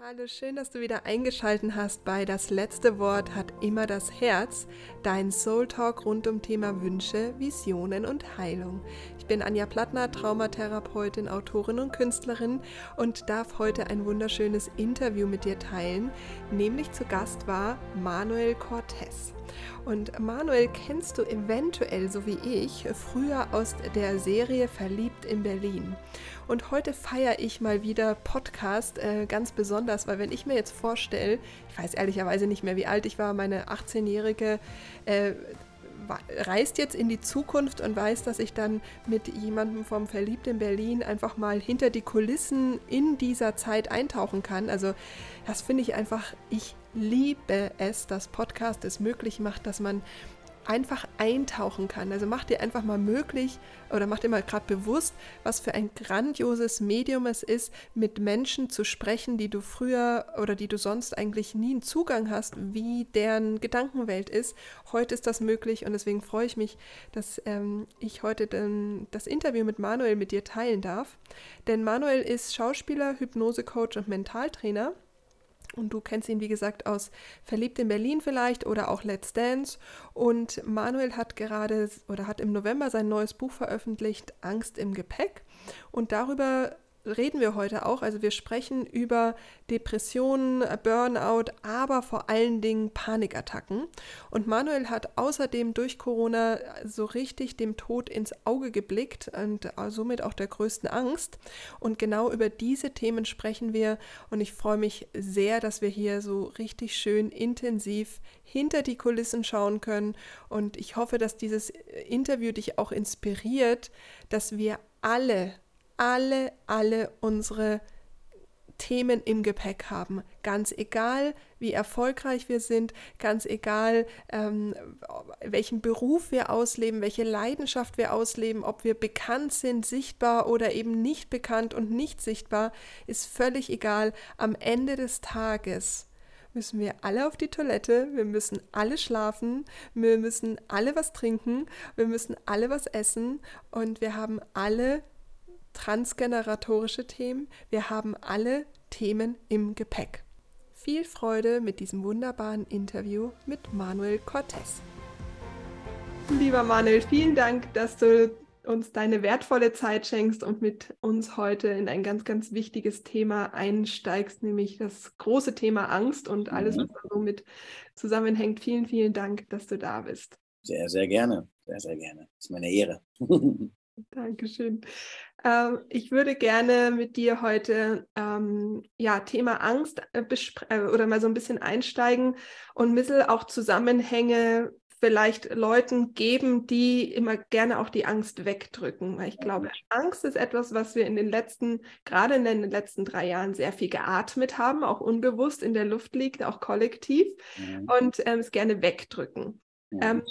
Hallo, schön, dass du wieder eingeschaltet hast bei Das letzte Wort hat immer das Herz, dein Soul Talk rund um Thema Wünsche, Visionen und Heilung. Ich bin Anja Plattner, Traumatherapeutin, Autorin und Künstlerin und darf heute ein wunderschönes Interview mit dir teilen. Nämlich zu Gast war Manuel Cortez. Und Manuel kennst du eventuell, so wie ich, früher aus der Serie Verliebt in Berlin. Und heute feiere ich mal wieder Podcast äh, ganz besonders, weil wenn ich mir jetzt vorstelle, ich weiß ehrlicherweise nicht mehr, wie alt ich war, meine 18-jährige äh, reist jetzt in die Zukunft und weiß, dass ich dann mit jemandem vom Verliebt in Berlin einfach mal hinter die Kulissen in dieser Zeit eintauchen kann. Also das finde ich einfach, ich liebe es, dass Podcast es möglich macht, dass man einfach eintauchen kann. Also mach dir einfach mal möglich oder mach dir mal gerade bewusst, was für ein grandioses Medium es ist, mit Menschen zu sprechen, die du früher oder die du sonst eigentlich nie einen Zugang hast, wie deren Gedankenwelt ist. Heute ist das möglich und deswegen freue ich mich, dass ähm, ich heute den, das Interview mit Manuel mit dir teilen darf. Denn Manuel ist Schauspieler, Hypnosecoach und Mentaltrainer. Und du kennst ihn, wie gesagt, aus Verliebt in Berlin vielleicht oder auch Let's Dance. Und Manuel hat gerade oder hat im November sein neues Buch veröffentlicht, Angst im Gepäck. Und darüber reden wir heute auch. Also wir sprechen über Depressionen, Burnout, aber vor allen Dingen Panikattacken. Und Manuel hat außerdem durch Corona so richtig dem Tod ins Auge geblickt und somit auch der größten Angst. Und genau über diese Themen sprechen wir. Und ich freue mich sehr, dass wir hier so richtig schön intensiv hinter die Kulissen schauen können. Und ich hoffe, dass dieses Interview dich auch inspiriert, dass wir alle alle, alle unsere Themen im Gepäck haben. Ganz egal, wie erfolgreich wir sind, ganz egal, ähm, welchen Beruf wir ausleben, welche Leidenschaft wir ausleben, ob wir bekannt sind, sichtbar oder eben nicht bekannt und nicht sichtbar, ist völlig egal. Am Ende des Tages müssen wir alle auf die Toilette, wir müssen alle schlafen, wir müssen alle was trinken, wir müssen alle was essen und wir haben alle transgeneratorische Themen. Wir haben alle Themen im Gepäck. Viel Freude mit diesem wunderbaren Interview mit Manuel Cortez. Lieber Manuel, vielen Dank, dass du uns deine wertvolle Zeit schenkst und mit uns heute in ein ganz, ganz wichtiges Thema einsteigst, nämlich das große Thema Angst und alles, mhm. was damit zusammenhängt. Vielen, vielen Dank, dass du da bist. Sehr, sehr gerne. Sehr, sehr gerne. Das ist meine Ehre. Dankeschön. Ähm, ich würde gerne mit dir heute ähm, ja, Thema Angst äh, äh, oder mal so ein bisschen einsteigen und ein bisschen auch Zusammenhänge vielleicht Leuten geben, die immer gerne auch die Angst wegdrücken. Weil ich glaube, Angst ist etwas, was wir in den letzten, gerade in den letzten drei Jahren sehr viel geatmet haben, auch unbewusst in der Luft liegt, auch kollektiv mhm. und ähm, es gerne wegdrücken. Ja. Ähm,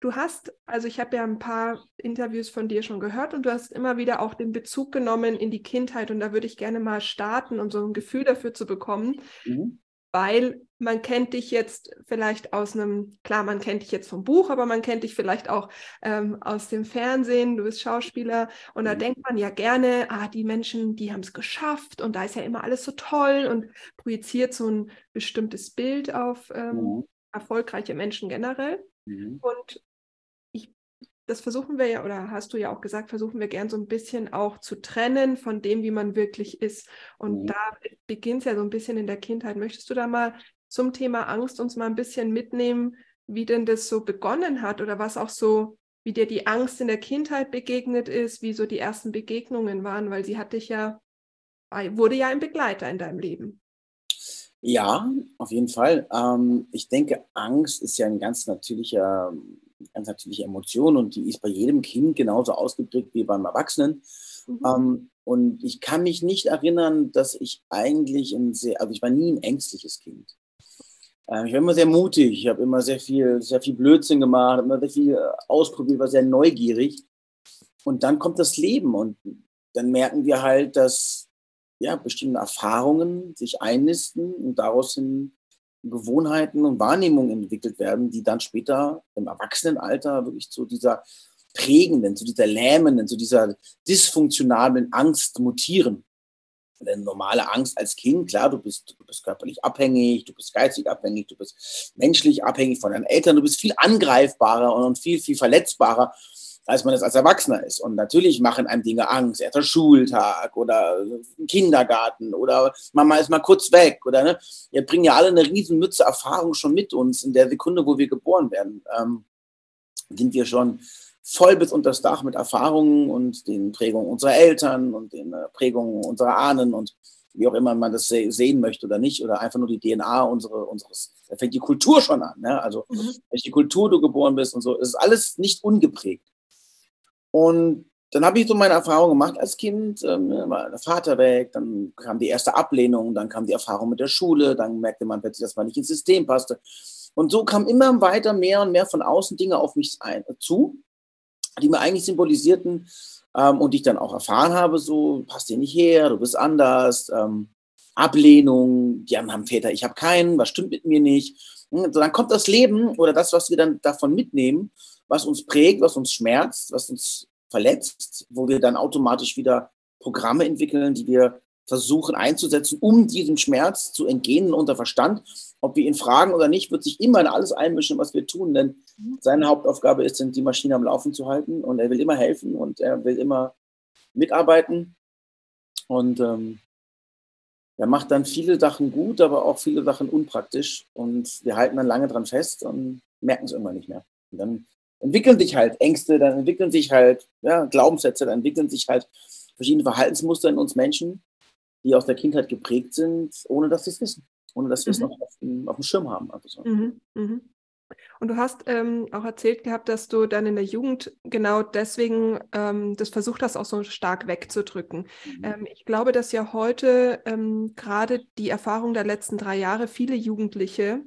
Du hast, also ich habe ja ein paar Interviews von dir schon gehört und du hast immer wieder auch den Bezug genommen in die Kindheit und da würde ich gerne mal starten, um so ein Gefühl dafür zu bekommen, mhm. weil man kennt dich jetzt vielleicht aus einem, klar, man kennt dich jetzt vom Buch, aber man kennt dich vielleicht auch ähm, aus dem Fernsehen, du bist Schauspieler und mhm. da denkt man ja gerne, ah, die Menschen, die haben es geschafft und da ist ja immer alles so toll und projiziert so ein bestimmtes Bild auf ähm, mhm. erfolgreiche Menschen generell. Mhm. Und das versuchen wir ja, oder hast du ja auch gesagt, versuchen wir gern so ein bisschen auch zu trennen von dem, wie man wirklich ist. Und mhm. da beginnt es ja so ein bisschen in der Kindheit. Möchtest du da mal zum Thema Angst uns mal ein bisschen mitnehmen, wie denn das so begonnen hat oder was auch so, wie dir die Angst in der Kindheit begegnet ist, wie so die ersten Begegnungen waren, weil sie hat dich ja, wurde ja ein Begleiter in deinem Leben. Ja, auf jeden Fall. Ähm, ich denke, Angst ist ja ein ganz natürlicher ganz natürliche Emotion und die ist bei jedem Kind genauso ausgeprägt wie beim Erwachsenen. Mhm. Ähm, und ich kann mich nicht erinnern, dass ich eigentlich ein sehr, also ich war nie ein ängstliches Kind. Äh, ich war immer sehr mutig, ich habe immer sehr viel, sehr viel Blödsinn gemacht, immer sehr viel äh, ausprobiert, war sehr neugierig. Und dann kommt das Leben und dann merken wir halt, dass ja, bestimmte Erfahrungen sich einnisten und daraus hin Gewohnheiten und Wahrnehmungen entwickelt werden, die dann später im Erwachsenenalter wirklich zu dieser prägenden, zu dieser lähmenden, zu dieser dysfunktionalen Angst mutieren. eine normale Angst als Kind, klar, du bist, du bist körperlich abhängig, du bist geistig abhängig, du bist menschlich abhängig von deinen Eltern, du bist viel angreifbarer und viel, viel verletzbarer, als man es als Erwachsener ist. Und natürlich machen einem Dinge Angst, erster Schultag oder Kindergarten oder Mama ist mal kurz weg oder ne? Wir bringen ja alle eine riesen Mütze Erfahrung schon mit uns in der Sekunde, wo wir geboren werden. Ähm, sind wir schon voll bis unter das Dach mit Erfahrungen und den Prägungen unserer Eltern und den äh, Prägungen unserer Ahnen und wie auch immer man das sehen möchte oder nicht, oder einfach nur die DNA unsere, unseres, da fängt die Kultur schon an. Ne? Also, mhm. welche Kultur du geboren bist und so, es ist alles nicht ungeprägt. Und dann habe ich so meine Erfahrung gemacht als Kind, ähm, war der Vater weg, dann kam die erste Ablehnung, dann kam die Erfahrung mit der Schule, dann merkte man plötzlich, dass man nicht ins System passte. Und so kam immer weiter mehr und mehr von außen Dinge auf mich ein, zu die mir eigentlich symbolisierten ähm, und die ich dann auch erfahren habe, so, passt dir nicht her, du bist anders, ähm, Ablehnung, die haben Väter, ich habe keinen, was stimmt mit mir nicht. Hm, so, dann kommt das Leben oder das, was wir dann davon mitnehmen, was uns prägt, was uns schmerzt, was uns verletzt, wo wir dann automatisch wieder Programme entwickeln, die wir versuchen einzusetzen, um diesem Schmerz zu entgehen unter Verstand. Ob wir ihn fragen oder nicht, wird sich immer in alles einmischen, was wir tun, denn mhm. seine Hauptaufgabe ist, die Maschine am Laufen zu halten und er will immer helfen und er will immer mitarbeiten und ähm, er macht dann viele Sachen gut, aber auch viele Sachen unpraktisch und wir halten dann lange dran fest und merken es irgendwann nicht mehr. Und dann entwickeln sich halt Ängste, dann entwickeln sich halt ja, Glaubenssätze, dann entwickeln sich halt verschiedene Verhaltensmuster in uns Menschen die aus der Kindheit geprägt sind, ohne dass sie es wissen, ohne dass wir es mhm. noch auf dem, auf dem, Schirm haben. So. Mhm. Mhm. Und du hast ähm, auch erzählt gehabt, dass du dann in der Jugend genau deswegen ähm, das versucht hast, auch so stark wegzudrücken. Mhm. Ähm, ich glaube, dass ja heute ähm, gerade die Erfahrung der letzten drei Jahre viele Jugendliche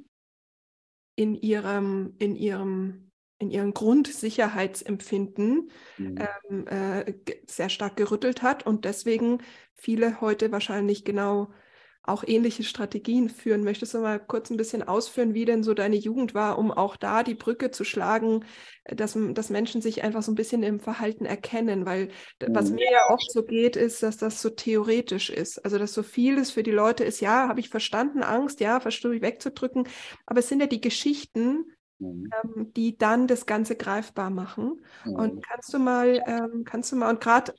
in ihrem, in ihrem in ihrem Grundsicherheitsempfinden mhm. ähm, äh, sehr stark gerüttelt hat und deswegen viele heute wahrscheinlich genau auch ähnliche Strategien führen. Möchtest du mal kurz ein bisschen ausführen, wie denn so deine Jugend war, um auch da die Brücke zu schlagen, dass, dass Menschen sich einfach so ein bisschen im Verhalten erkennen? Weil mhm. was mir ja oft so geht, ist, dass das so theoretisch ist. Also, dass so vieles für die Leute ist, ja, habe ich verstanden, Angst, ja, verstehe ich wegzudrücken. Aber es sind ja die Geschichten, Mhm. Ähm, die dann das Ganze greifbar machen. Mhm. Und kannst du mal, ähm, kannst du mal, und gerade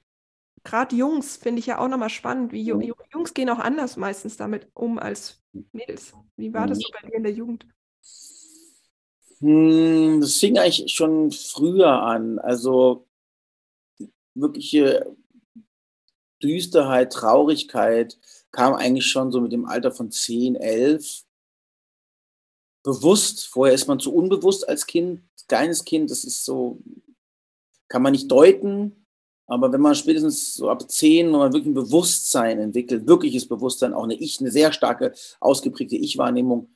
gerade Jungs finde ich ja auch nochmal spannend, wie mhm. Jungs gehen auch anders meistens damit um als Mädels. Wie war das so bei dir in der Jugend? Hm, das fing eigentlich schon früher an. Also wirkliche Düsterheit, Traurigkeit kam eigentlich schon so mit dem Alter von 10, 11 bewusst. Vorher ist man zu unbewusst als Kind, kleines Kind. Das ist so, kann man nicht deuten. Aber wenn man spätestens so ab zehn oder wirklich ein Bewusstsein entwickelt, wirkliches Bewusstsein, auch eine Ich, eine sehr starke, ausgeprägte Ich-Wahrnehmung,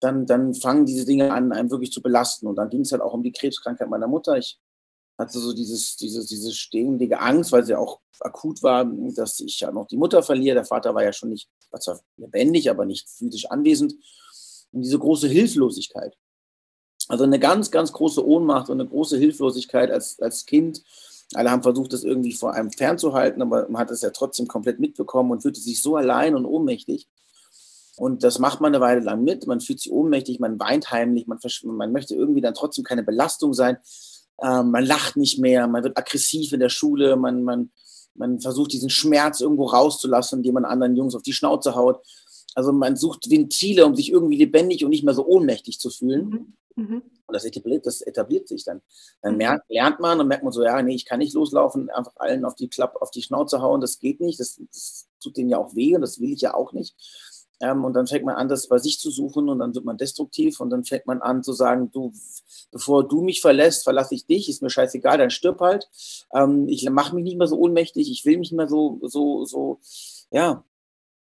dann, dann fangen diese Dinge an, einem wirklich zu belasten. Und dann ging es halt auch um die Krebskrankheit meiner Mutter. Ich hatte so dieses, dieses, diese ständige Angst, weil sie auch akut war, dass ich ja noch die Mutter verliere. Der Vater war ja schon nicht, war zwar lebendig, aber nicht physisch anwesend und diese große Hilflosigkeit. Also eine ganz, ganz große Ohnmacht und eine große Hilflosigkeit als, als Kind. Alle haben versucht, das irgendwie vor einem fernzuhalten, aber man hat es ja trotzdem komplett mitbekommen und fühlte sich so allein und ohnmächtig. Und das macht man eine Weile lang mit. Man fühlt sich ohnmächtig, man weint heimlich, man, man möchte irgendwie dann trotzdem keine Belastung sein. Ähm, man lacht nicht mehr, man wird aggressiv in der Schule, man, man, man versucht diesen Schmerz irgendwo rauszulassen, indem man anderen Jungs auf die Schnauze haut. Also man sucht Ventile, um sich irgendwie lebendig und nicht mehr so ohnmächtig zu fühlen. Mhm. mhm. Und das etabliert, das etabliert sich dann. Dann mhm. merkt, lernt man und merkt man so, ja, nee, ich kann nicht loslaufen, einfach allen auf die Klappe, auf die Schnauze hauen, das geht nicht, das, das tut denen ja auch weh und das will ich ja auch nicht. Ähm, und dann fängt man an, das bei sich zu suchen und dann wird man destruktiv und dann fängt man an zu sagen, du, bevor du mich verlässt, verlasse ich dich, ist mir scheißegal, dann stirb halt. Ähm, ich mache mich nicht mehr so ohnmächtig, ich will mich nicht mehr so, so, so, ja,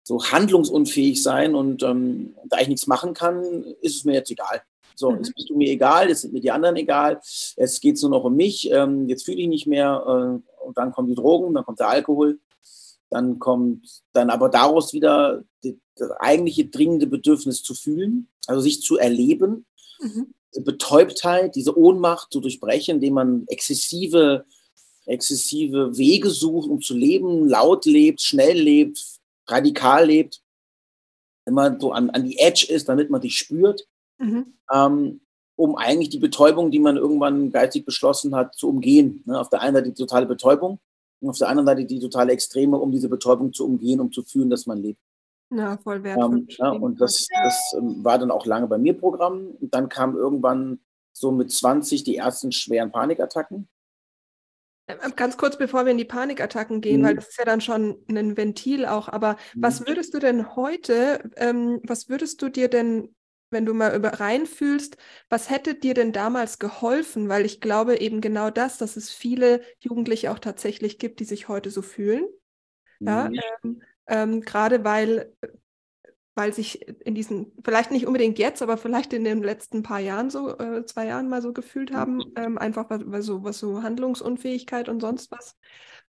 so handlungsunfähig sein und ähm, da ich nichts machen kann, ist es mir jetzt egal. So, mhm. jetzt bist du mir egal, jetzt sind mir die anderen egal, jetzt geht es nur noch um mich, ähm, jetzt fühle ich nicht mehr äh, und dann kommen die Drogen, dann kommt der Alkohol, dann kommt dann aber daraus wieder die, das eigentliche dringende Bedürfnis zu fühlen, also sich zu erleben, mhm. diese Betäubtheit, diese Ohnmacht zu durchbrechen, indem man exzessive, exzessive Wege sucht, um zu leben, laut lebt, schnell lebt, radikal lebt, immer so an, an die Edge ist, damit man dich spürt, mhm. ähm, um eigentlich die Betäubung, die man irgendwann geistig beschlossen hat, zu umgehen. Ne? Auf der einen Seite die totale Betäubung und auf der anderen Seite die totale Extreme, um diese Betäubung zu umgehen, um zu fühlen, dass man lebt. Ja, voll wertvoll. Ähm, ja, und das, das ähm, war dann auch lange bei mir Programm. Und dann kam irgendwann so mit 20 die ersten schweren Panikattacken. Ähm, ganz kurz, bevor wir in die Panikattacken gehen, mhm. weil das ist ja dann schon ein Ventil auch. Aber mhm. was würdest du denn heute, ähm, was würdest du dir denn, wenn du mal über reinfühlst, was hätte dir denn damals geholfen? Weil ich glaube eben genau das, dass es viele Jugendliche auch tatsächlich gibt, die sich heute so fühlen. Ja, mhm. ähm, ähm, gerade weil, weil sich in diesen, vielleicht nicht unbedingt jetzt, aber vielleicht in den letzten paar Jahren so, äh, zwei Jahren mal so gefühlt haben, mhm. ähm, einfach was, was, so, was so Handlungsunfähigkeit und sonst was,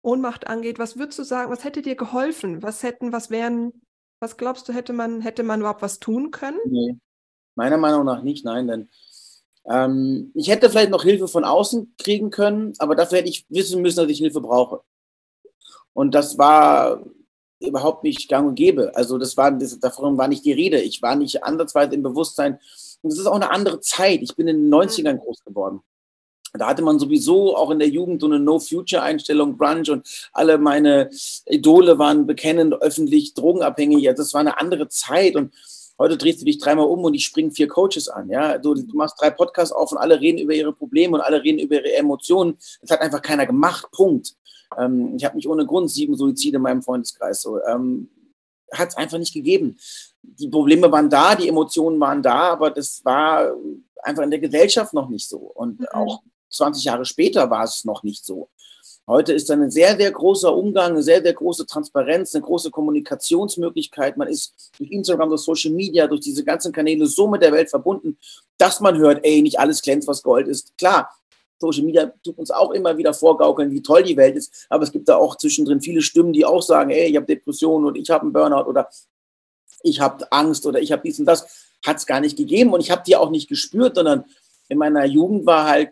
Ohnmacht angeht. Was würdest du sagen, was hätte dir geholfen? Was hätten, was wären, was glaubst du, hätte man, hätte man überhaupt was tun können? Nee, meiner Meinung nach nicht, nein, denn ähm, ich hätte vielleicht noch Hilfe von außen kriegen können, aber dafür hätte ich wissen müssen, dass ich Hilfe brauche. Und das war überhaupt nicht gang und gäbe. Also das war, das, davon war nicht die Rede. Ich war nicht andersweise im Bewusstsein. Und es ist auch eine andere Zeit. Ich bin in den 90ern groß geworden. Da hatte man sowieso auch in der Jugend so eine No-Future-Einstellung, Brunch und alle meine Idole waren bekennend öffentlich drogenabhängig. Also das war eine andere Zeit und heute drehst du dich dreimal um und ich springe vier Coaches an. Ja, du, du machst drei Podcasts auf und alle reden über ihre Probleme und alle reden über ihre Emotionen. Das hat einfach keiner gemacht. Punkt. Ähm, ich habe nicht ohne Grund sieben Suizide in meinem Freundeskreis. So, ähm, hat es einfach nicht gegeben. Die Probleme waren da, die Emotionen waren da, aber das war einfach in der Gesellschaft noch nicht so. Und mhm. auch 20 Jahre später war es noch nicht so. Heute ist ein sehr, sehr großer Umgang, eine sehr, sehr große Transparenz, eine große Kommunikationsmöglichkeit. Man ist durch Instagram, durch Social Media, durch diese ganzen Kanäle so mit der Welt verbunden, dass man hört, ey, nicht alles glänzt, was Gold ist. Klar, Social Media tut uns auch immer wieder vorgaukeln, wie toll die Welt ist. Aber es gibt da auch zwischendrin viele Stimmen, die auch sagen, ey, ich habe Depressionen und ich habe einen Burnout oder ich habe Angst oder ich habe dies und das. Hat es gar nicht gegeben und ich habe die auch nicht gespürt, sondern in meiner Jugend war halt,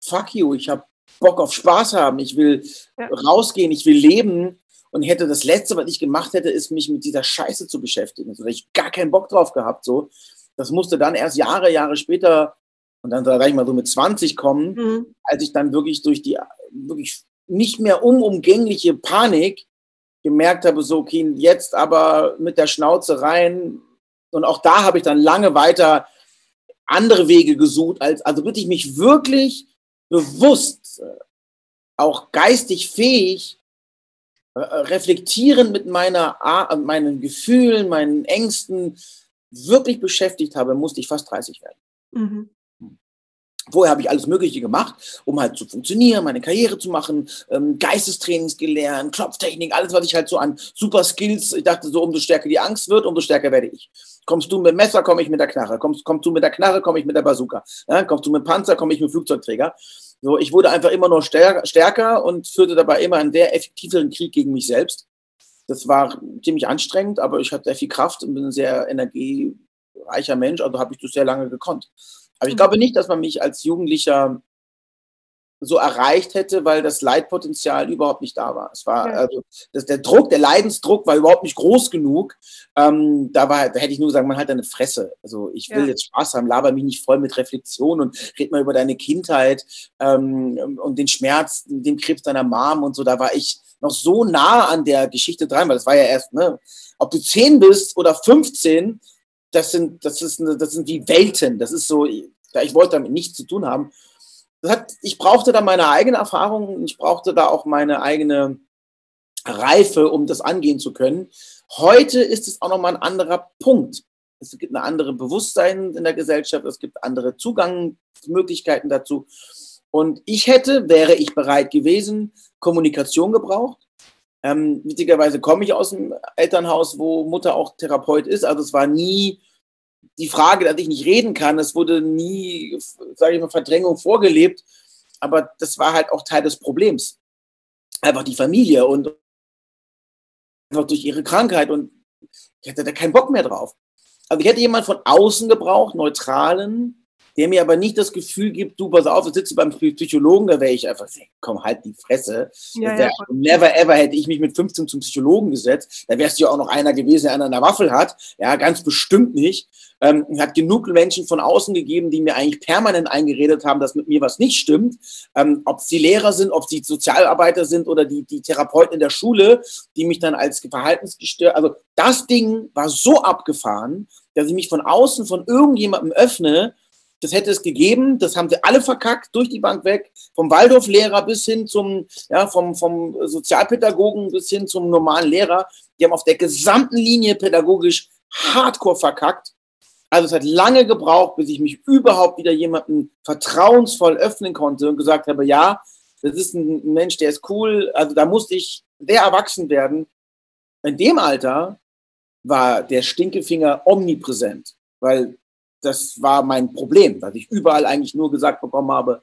fuck you, ich habe Bock auf Spaß haben, ich will ja. rausgehen, ich will leben und hätte das Letzte, was ich gemacht hätte, ist mich mit dieser Scheiße zu beschäftigen. Also, da ich gar keinen Bock drauf gehabt. So. Das musste dann erst Jahre, Jahre später und dann sage ich mal so mit 20 kommen, mhm. als ich dann wirklich durch die wirklich nicht mehr unumgängliche Panik gemerkt habe, so, okay, jetzt aber mit der Schnauze rein. Und auch da habe ich dann lange weiter andere Wege gesucht, als, also wirklich mich wirklich bewusst, äh, auch geistig fähig, äh, reflektierend mit meiner, meinen Gefühlen, meinen Ängsten wirklich beschäftigt habe, musste ich fast 30 werden. Mhm. Vorher habe ich alles Mögliche gemacht, um halt zu funktionieren, meine Karriere zu machen, ähm, Geistestrainings gelernt, Klopftechnik, alles, was ich halt so an super Skills, ich dachte so, umso stärker die Angst wird, umso stärker werde ich. Kommst du mit Messer, komme ich mit der Knarre. Kommst, kommst du mit der Knarre, komme ich mit der Bazooka. Ja, kommst du mit Panzer, komme ich mit Flugzeugträger. So, ich wurde einfach immer nur stärker und führte dabei immer einen sehr effektiveren Krieg gegen mich selbst. Das war ziemlich anstrengend, aber ich hatte sehr viel Kraft und bin ein sehr energiereicher Mensch, also habe ich das sehr lange gekonnt. Aber ich glaube nicht, dass man mich als Jugendlicher so erreicht hätte, weil das Leitpotenzial überhaupt nicht da war. Es war ja. also das, der Druck, der Leidensdruck war überhaupt nicht groß genug. Ähm, da, war, da hätte ich nur gesagt, man hat eine Fresse. Also ich will ja. jetzt Spaß haben, laber mich nicht voll mit Reflexion und red mal über deine Kindheit ähm, und den Schmerz, den Krebs deiner Mom und so. Da war ich noch so nah an der Geschichte dran, weil das war ja erst, ne, ob du 10 bist oder 15, das sind, das ist, eine, das sind die Welten. Das ist so, ich wollte damit nichts zu tun haben. Hat, ich brauchte da meine eigene Erfahrung, ich brauchte da auch meine eigene Reife, um das angehen zu können. Heute ist es auch nochmal ein anderer Punkt. Es gibt eine andere Bewusstsein in der Gesellschaft, es gibt andere Zugangsmöglichkeiten dazu. Und ich hätte, wäre ich bereit gewesen, Kommunikation gebraucht. Ähm, witzigerweise komme ich aus dem Elternhaus, wo Mutter auch Therapeut ist. Also es war nie die Frage, dass ich nicht reden kann. Es wurde nie, sage ich mal, Verdrängung vorgelebt. Aber das war halt auch Teil des Problems. Einfach die Familie und einfach durch ihre Krankheit. Und ich hatte da keinen Bock mehr drauf. Also ich hätte jemanden von außen gebraucht, neutralen, der mir aber nicht das Gefühl gibt, du, pass auf, du sitzt beim Psychologen, da wäre ich einfach, komm, halt die Fresse. Ja, ja, never ever hätte ich mich mit 15 zum Psychologen gesetzt. Da wärst du ja auch noch einer gewesen, der einen an der Waffel hat. Ja, ganz bestimmt nicht. Ähm, hat genug Menschen von außen gegeben, die mir eigentlich permanent eingeredet haben, dass mit mir was nicht stimmt. Ähm, ob es die Lehrer sind, ob es die Sozialarbeiter sind oder die, die Therapeuten in der Schule, die mich dann als verhaltensgestört, also das Ding war so abgefahren, dass ich mich von außen von irgendjemandem öffne, das hätte es gegeben, das haben sie alle verkackt, durch die Bank weg, vom Waldorflehrer bis hin zum, ja, vom, vom Sozialpädagogen bis hin zum normalen Lehrer. Die haben auf der gesamten Linie pädagogisch hardcore verkackt. Also es hat lange gebraucht, bis ich mich überhaupt wieder jemandem vertrauensvoll öffnen konnte und gesagt habe, ja, das ist ein Mensch, der ist cool. Also da musste ich sehr erwachsen werden. In dem Alter war der Stinkefinger omnipräsent, weil das war mein Problem, dass ich überall eigentlich nur gesagt bekommen habe,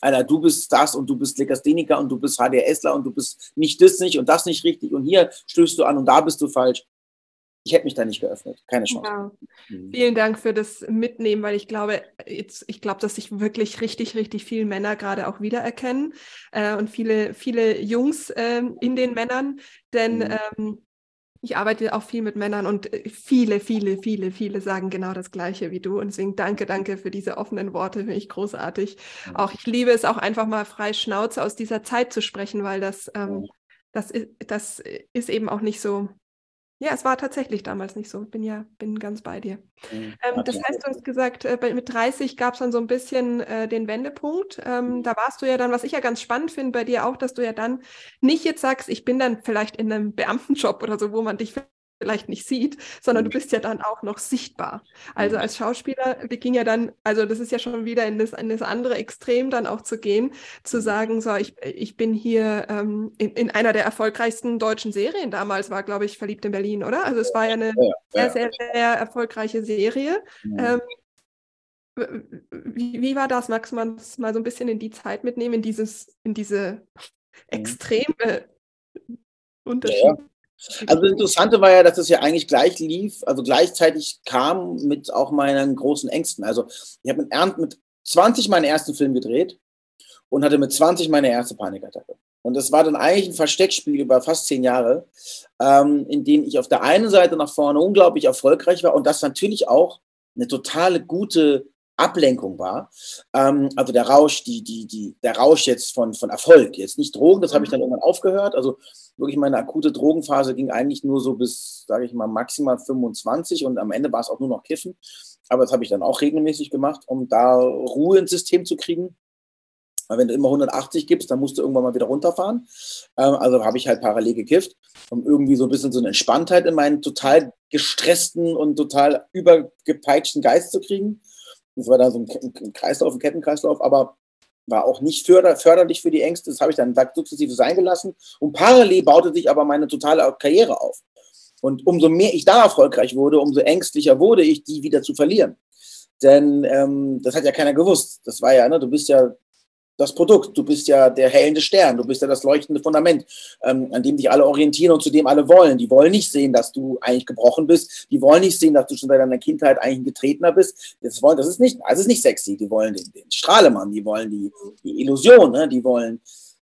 Alter, du bist das und du bist Legastheniker und du bist HDSler und du bist nicht das nicht und das nicht richtig und hier stößt du an und da bist du falsch. Ich hätte mich da nicht geöffnet, keine Chance. Ja. Mhm. Vielen Dank für das Mitnehmen, weil ich glaube, jetzt, ich glaube, dass sich wirklich richtig, richtig viele Männer gerade auch wiedererkennen äh, und viele, viele Jungs äh, in den Männern, denn mhm. ähm, ich arbeite auch viel mit Männern und äh, viele, viele, viele, viele sagen genau das Gleiche wie du. Und deswegen danke, danke für diese offenen Worte, finde ich großartig. Auch ich liebe es auch einfach mal frei Schnauze aus dieser Zeit zu sprechen, weil das, ähm, das, ist, das ist eben auch nicht so, ja, es war tatsächlich damals nicht so. Bin ja, bin ganz bei dir. Mhm. Ähm, das heißt, du hast gesagt, äh, mit 30 gab es dann so ein bisschen äh, den Wendepunkt. Ähm, da warst du ja dann, was ich ja ganz spannend finde bei dir auch, dass du ja dann nicht jetzt sagst, ich bin dann vielleicht in einem Beamtenjob oder so, wo man dich vielleicht nicht sieht, sondern du mhm. bist ja dann auch noch sichtbar. Also mhm. als Schauspieler ging ja dann, also das ist ja schon wieder in das, in das andere Extrem dann auch zu gehen, zu mhm. sagen, so, ich, ich bin hier ähm, in, in einer der erfolgreichsten deutschen Serien damals, war, glaube ich, Verliebt in Berlin, oder? Also es war ja eine sehr, sehr, sehr erfolgreiche Serie. Ähm, wie, wie, war das? Magst du mal, mal so ein bisschen in die Zeit mitnehmen, in dieses, in diese extreme Unterschied? Ja. Also das Interessante war ja, dass es ja eigentlich gleich lief, also gleichzeitig kam mit auch meinen großen Ängsten. Also ich habe mit, mit 20 meinen ersten Film gedreht und hatte mit 20 meine erste Panikattacke. Und das war dann eigentlich ein Versteckspiel über fast zehn Jahre, ähm, in dem ich auf der einen Seite nach vorne unglaublich erfolgreich war und das natürlich auch eine totale gute Ablenkung war. Ähm, also der Rausch, die, die, die, der Rausch jetzt von, von Erfolg, jetzt nicht Drogen, das habe ich dann irgendwann aufgehört. Also wirklich meine akute Drogenphase ging eigentlich nur so bis, sage ich mal, maximal 25 und am Ende war es auch nur noch Kiffen. Aber das habe ich dann auch regelmäßig gemacht, um da Ruhe ins System zu kriegen. Weil wenn du immer 180 gibst, dann musst du irgendwann mal wieder runterfahren. Ähm, also habe ich halt parallel gekifft, um irgendwie so ein bisschen so eine Entspanntheit in meinen total gestressten und total übergepeitschten Geist zu kriegen. Das war da so ein Kreislauf, ein Kettenkreislauf, aber war auch nicht förder, förderlich für die Ängste. Das habe ich dann sukzessive sein gelassen. Und parallel baute sich aber meine totale Karriere auf. Und umso mehr ich da erfolgreich wurde, umso ängstlicher wurde ich, die wieder zu verlieren. Denn ähm, das hat ja keiner gewusst. Das war ja, ne, du bist ja das Produkt. Du bist ja der hellende Stern, du bist ja das leuchtende Fundament, ähm, an dem sich alle orientieren und zu dem alle wollen. Die wollen nicht sehen, dass du eigentlich gebrochen bist. Die wollen nicht sehen, dass du schon seit deiner Kindheit eigentlich ein Getretener bist. Das, wollen, das, ist, nicht, das ist nicht sexy. Die wollen den, den Strahlemann, die wollen die, die Illusion, ne? die wollen,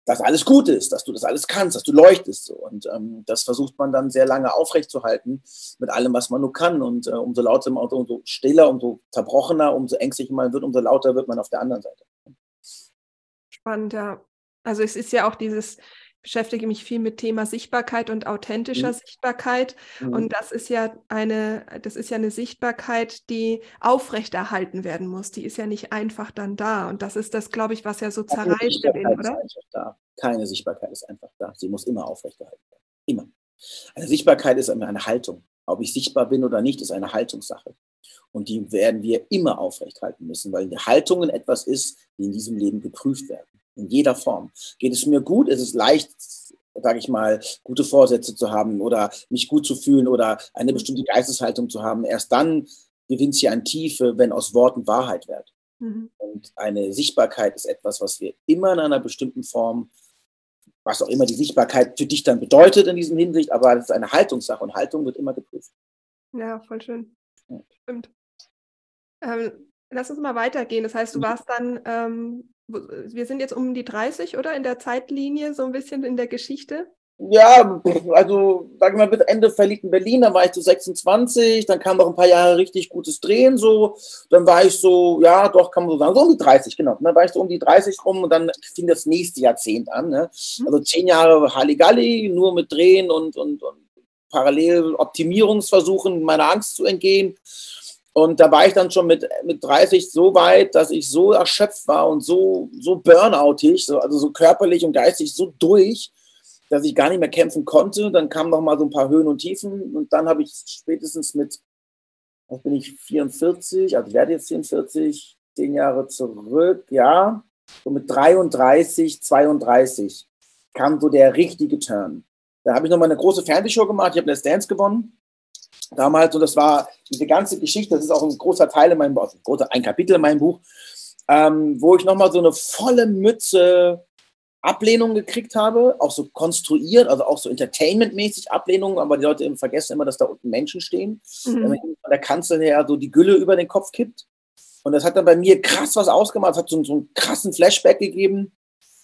dass alles gut ist, dass du das alles kannst, dass du leuchtest. So. Und ähm, das versucht man dann sehr lange aufrechtzuerhalten mit allem, was man nur kann. Und äh, umso lauter Auto, umso stiller, umso zerbrochener, umso ängstlicher man wird, umso lauter wird man auf der anderen Seite spannend, ja. Also es ist ja auch dieses, beschäftige mich viel mit Thema Sichtbarkeit und authentischer mhm. Sichtbarkeit. Mhm. Und das ist ja eine, das ist ja eine Sichtbarkeit, die aufrechterhalten werden muss. Die ist ja nicht einfach dann da. Und das ist das, glaube ich, was ja so zerreißt oder? Keine Sichtbarkeit ist einfach da. Sie muss immer aufrechterhalten werden. Immer. Eine Sichtbarkeit ist eine Haltung. Ob ich sichtbar bin oder nicht, ist eine Haltungssache. Und die werden wir immer aufrechthalten müssen, weil die Haltungen etwas ist, die in diesem Leben geprüft werden. In jeder Form. Geht es mir gut? Ist es leicht, sage ich mal, gute Vorsätze zu haben oder mich gut zu fühlen oder eine bestimmte Geisteshaltung zu haben? Erst dann gewinnt sie an Tiefe, wenn aus Worten Wahrheit wird. Mhm. Und eine Sichtbarkeit ist etwas, was wir immer in einer bestimmten Form, was auch immer die Sichtbarkeit für dich dann bedeutet in diesem Hinsicht, aber es ist eine Haltungssache und Haltung wird immer geprüft. Ja, voll schön. Ja. Stimmt. Ähm, lass uns mal weitergehen. Das heißt, du mhm. warst dann, ähm, wir sind jetzt um die 30, oder? In der Zeitlinie, so ein bisschen in der Geschichte? Ja, also sag ich mal, bis Ende verliebt in Berlin, dann war ich so 26, dann kam noch ein paar Jahre richtig gutes Drehen so, dann war ich so, ja, doch, kann man so sagen, so um die 30, genau. Dann war ich so um die 30 rum und dann fing das nächste Jahrzehnt an. Ne? Mhm. Also zehn Jahre Halligalli, nur mit Drehen und, und, und parallel Optimierungsversuchen, meiner Angst zu entgehen. Und da war ich dann schon mit, mit 30 so weit, dass ich so erschöpft war und so, so burnoutig, so, also so körperlich und geistig so durch, dass ich gar nicht mehr kämpfen konnte. Dann kamen noch mal so ein paar Höhen und Tiefen und dann habe ich spätestens mit, was bin ich, 44, also werde jetzt 44, zehn Jahre zurück, ja, so mit 33, 32 kam so der richtige Turn. Da habe ich noch mal eine große Fernsehshow gemacht, ich habe Let's Dance gewonnen damals und das war diese ganze Geschichte, das ist auch ein großer Teil in meinem Buch, ein Kapitel in meinem Buch, ähm, wo ich nochmal so eine volle Mütze Ablehnung gekriegt habe, auch so konstruiert, also auch so entertainmentmäßig Ablehnung, aber die Leute vergessen immer, dass da unten Menschen stehen. Mhm. Wenn man von der Kanzel her so die Gülle über den Kopf kippt. Und das hat dann bei mir krass was ausgemacht, hat so, so einen krassen Flashback gegeben.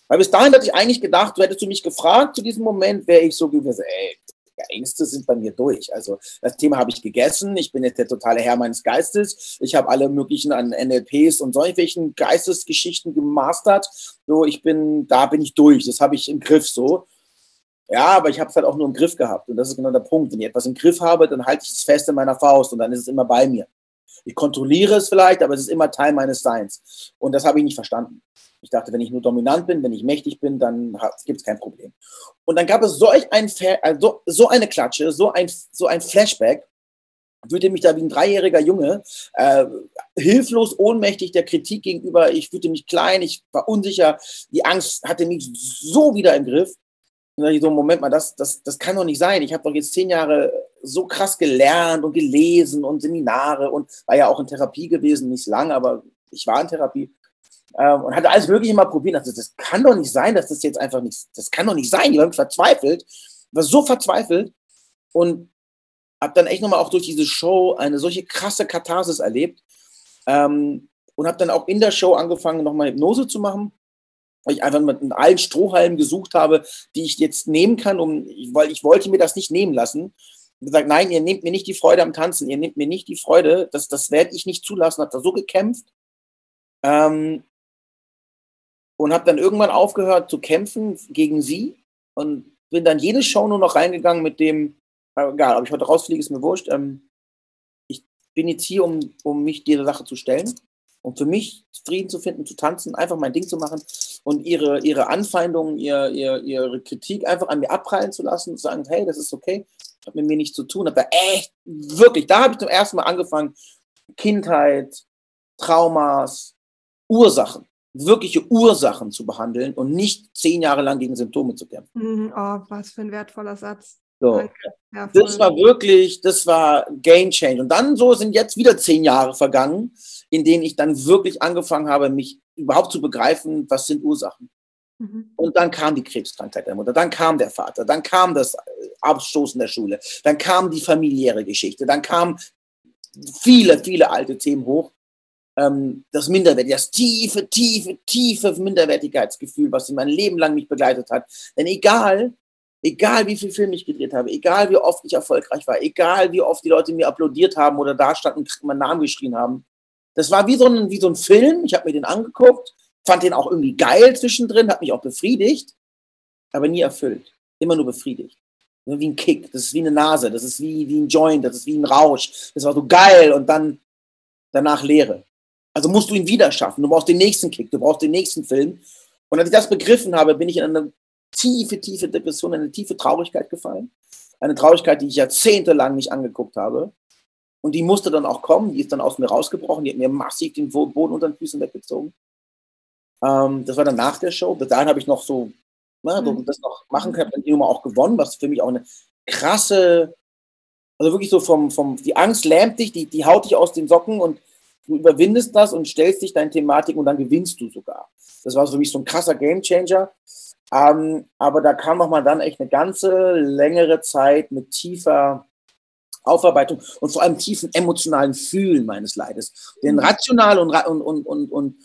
Weil bis dahin hatte ich eigentlich gedacht, du hättest du mich gefragt zu diesem Moment, wäre ich so gewesen, ey, Ängste sind bei mir durch. Also das Thema habe ich gegessen. Ich bin jetzt der totale Herr meines Geistes. Ich habe alle möglichen an NLPs und solchen Geistesgeschichten gemastert. So, ich bin, da bin ich durch. Das habe ich im Griff so. Ja, aber ich habe es halt auch nur im Griff gehabt. Und das ist genau der Punkt. Wenn ich etwas im Griff habe, dann halte ich es fest in meiner Faust und dann ist es immer bei mir. Ich kontrolliere es vielleicht, aber es ist immer Teil meines Seins. Und das habe ich nicht verstanden. Ich dachte, wenn ich nur dominant bin, wenn ich mächtig bin, dann gibt es kein Problem. Und dann gab es solch ein, also so eine Klatsche, so ein, so ein Flashback, fühlte mich da wie ein dreijähriger Junge, äh, hilflos, ohnmächtig der Kritik gegenüber. Ich fühlte mich klein, ich war unsicher. Die Angst hatte mich so wieder im Griff. Und dann ich so, Moment mal, das, das, das kann doch nicht sein. Ich habe doch jetzt zehn Jahre so krass gelernt und gelesen und Seminare und war ja auch in Therapie gewesen, nicht lang, aber ich war in Therapie ähm, und hatte alles Mögliche mal probiert. Also, das kann doch nicht sein, dass das jetzt einfach nicht, das kann doch nicht sein. Die waren verzweifelt, war so verzweifelt und habe dann echt nochmal auch durch diese Show eine solche krasse Katharsis erlebt ähm, und habe dann auch in der Show angefangen, nochmal Hypnose zu machen, weil ich einfach mit allen Strohhalmen gesucht habe, die ich jetzt nehmen kann, um, weil ich wollte mir das nicht nehmen lassen. Und gesagt, nein, ihr nehmt mir nicht die Freude am Tanzen, ihr nehmt mir nicht die Freude, das, das werde ich nicht zulassen, habe da so gekämpft. Ähm, und habe dann irgendwann aufgehört zu kämpfen gegen sie und bin dann jede Show nur noch reingegangen mit dem, egal, ob ich heute rausfliege, ist mir wurscht. Ähm, ich bin jetzt hier, um, um mich dieser Sache zu stellen, um für mich Frieden zu finden, zu tanzen, einfach mein Ding zu machen und ihre, ihre Anfeindungen, ihr, ihr, ihre Kritik einfach an mir abprallen zu lassen und zu sagen, hey, das ist okay, hat mit mir nichts zu tun. Aber echt, wirklich, da habe ich zum ersten Mal angefangen, Kindheit, Traumas, Ursachen wirkliche Ursachen zu behandeln und nicht zehn Jahre lang gegen Symptome zu kämpfen. Mhm, oh, was für ein wertvoller Satz. So. Ja, das war wirklich, das war Game Change. Und dann so sind jetzt wieder zehn Jahre vergangen, in denen ich dann wirklich angefangen habe, mich überhaupt zu begreifen, was sind Ursachen. Mhm. Und dann kam die Krebskrankheit der Mutter, dann kam der Vater, dann kam das Abstoßen der Schule, dann kam die familiäre Geschichte, dann kamen viele, viele alte Themen hoch ähm, das Minderwert, das tiefe, tiefe, tiefe Minderwertigkeitsgefühl, was mein Leben lang mich begleitet hat. Denn egal, egal wie viel Film ich gedreht habe, egal wie oft ich erfolgreich war, egal wie oft die Leute mir applaudiert haben oder da standen und meinen Namen geschrien haben, das war wie so ein, wie so ein Film. Ich habe mir den angeguckt, fand den auch irgendwie geil zwischendrin, hat mich auch befriedigt, aber nie erfüllt. Immer nur befriedigt. Wie ein Kick, das ist wie eine Nase, das ist wie, wie ein Joint, das ist wie ein Rausch. Das war so geil und dann danach Leere. Also musst du ihn wieder schaffen. Du brauchst den nächsten Kick, du brauchst den nächsten Film. Und als ich das begriffen habe, bin ich in eine tiefe, tiefe Depression, eine tiefe Traurigkeit gefallen. Eine Traurigkeit, die ich jahrzehntelang nicht angeguckt habe. Und die musste dann auch kommen. Die ist dann aus mir rausgebrochen. Die hat mir massiv den Boden unter den Füßen weggezogen. Ähm, das war dann nach der Show. Bis dahin habe ich noch so, na, so mhm. das noch machen können. Ich die Nummer auch gewonnen, was für mich auch eine krasse, also wirklich so vom, vom die Angst lähmt dich, die, die haut dich aus den Socken und du überwindest das und stellst dich deine Thematik und dann gewinnst du sogar. Das war für mich so ein krasser Gamechanger. Ähm, aber da kam nochmal dann echt eine ganze längere Zeit mit tiefer Aufarbeitung und vor allem tiefen emotionalen Fühlen meines Leides. Denn mhm. rational und, und, und, und,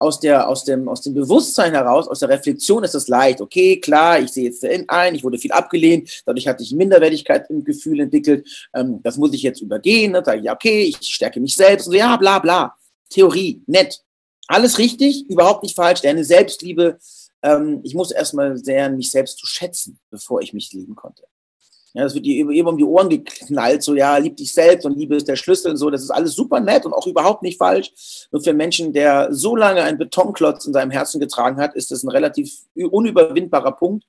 aus, der, aus, dem, aus dem Bewusstsein heraus, aus der Reflexion ist es leicht. Okay, klar, ich sehe jetzt ein, ich wurde viel abgelehnt, dadurch hatte ich Minderwertigkeit im Gefühl entwickelt. Ähm, das muss ich jetzt übergehen. Dann sage ich, ja, okay, ich stärke mich selbst. So, ja, bla, bla. Theorie, nett. Alles richtig, überhaupt nicht falsch. Deine Selbstliebe, ähm, ich muss erstmal lernen, mich selbst zu schätzen, bevor ich mich lieben konnte. Ja, das wird dir immer um die Ohren geknallt, so ja, lieb dich selbst und Liebe ist der Schlüssel und so. Das ist alles super nett und auch überhaupt nicht falsch. Nur für Menschen, der so lange einen Betonklotz in seinem Herzen getragen hat, ist das ein relativ unüberwindbarer Punkt.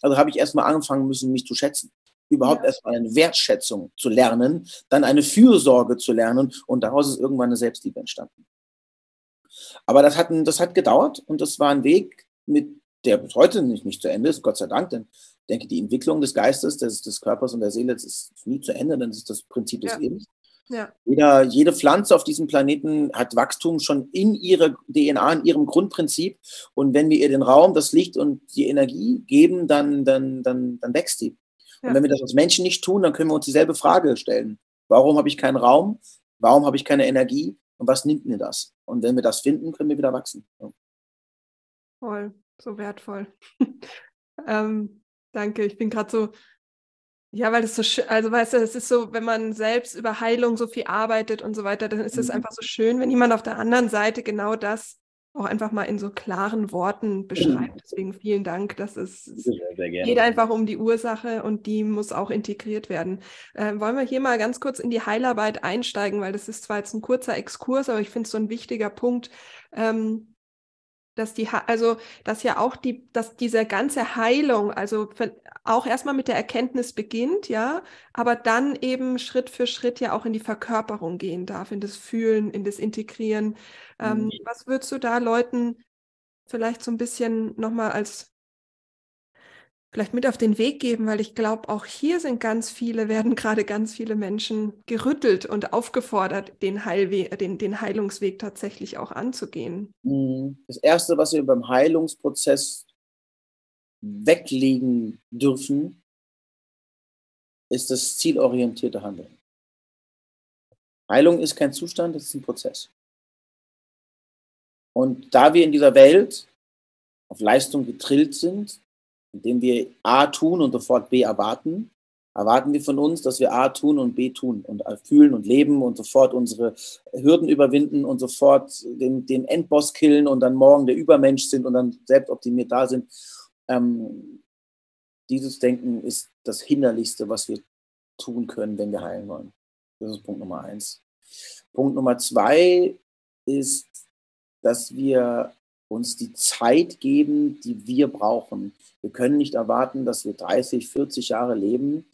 Also habe ich erstmal angefangen müssen, mich zu schätzen. Überhaupt ja. erstmal eine Wertschätzung zu lernen, dann eine Fürsorge zu lernen und daraus ist irgendwann eine Selbstliebe entstanden. Aber das hat, das hat gedauert und das war ein Weg, mit der bis heute nicht, nicht zu Ende ist, Gott sei Dank, denn ich denke, die Entwicklung des Geistes, des, des Körpers und der Seele ist nie zu Ende, denn das ist das Prinzip des ja. Lebens. Ja. Jeder, jede Pflanze auf diesem Planeten hat Wachstum schon in ihrer DNA, in ihrem Grundprinzip. Und wenn wir ihr den Raum, das Licht und die Energie geben, dann, dann, dann, dann wächst sie. Ja. Und wenn wir das als Menschen nicht tun, dann können wir uns dieselbe Frage stellen. Warum habe ich keinen Raum? Warum habe ich keine Energie? Und was nimmt mir das? Und wenn wir das finden, können wir wieder wachsen. Ja. Voll, so wertvoll. ähm, Danke, ich bin gerade so, ja, weil es so schön, also weißt du, es ist so, wenn man selbst über Heilung so viel arbeitet und so weiter, dann ist es mhm. einfach so schön, wenn jemand auf der anderen Seite genau das auch einfach mal in so klaren Worten beschreibt. Deswegen vielen Dank. Das ist sehr, sehr geht einfach um die Ursache und die muss auch integriert werden. Äh, wollen wir hier mal ganz kurz in die Heilarbeit einsteigen, weil das ist zwar jetzt ein kurzer Exkurs, aber ich finde es so ein wichtiger Punkt. Ähm, dass die, also dass ja auch die, dass diese ganze Heilung, also auch erstmal mit der Erkenntnis beginnt, ja, aber dann eben Schritt für Schritt ja auch in die Verkörperung gehen darf, in das Fühlen, in das Integrieren. Ähm, mhm. Was würdest du da Leuten vielleicht so ein bisschen nochmal als vielleicht mit auf den Weg geben, weil ich glaube, auch hier sind ganz viele, werden gerade ganz viele Menschen gerüttelt und aufgefordert, den, Heilweg, den, den Heilungsweg tatsächlich auch anzugehen. Mhm. Das Erste, was wir beim Heilungsprozess weglegen dürfen, ist das zielorientierte Handeln. Heilung ist kein Zustand, es ist ein Prozess. Und da wir in dieser Welt auf Leistung getrillt sind, indem wir A tun und sofort B erwarten, erwarten wir von uns, dass wir A tun und B tun und fühlen und leben und sofort unsere Hürden überwinden und sofort den, den Endboss killen und dann morgen der Übermensch sind und dann selbstoptimiert da sind. Ähm, dieses Denken ist das Hinderlichste, was wir tun können, wenn wir heilen wollen. Das ist Punkt Nummer eins. Punkt Nummer zwei ist, dass wir uns die Zeit geben, die wir brauchen. Wir können nicht erwarten, dass wir 30, 40 Jahre leben,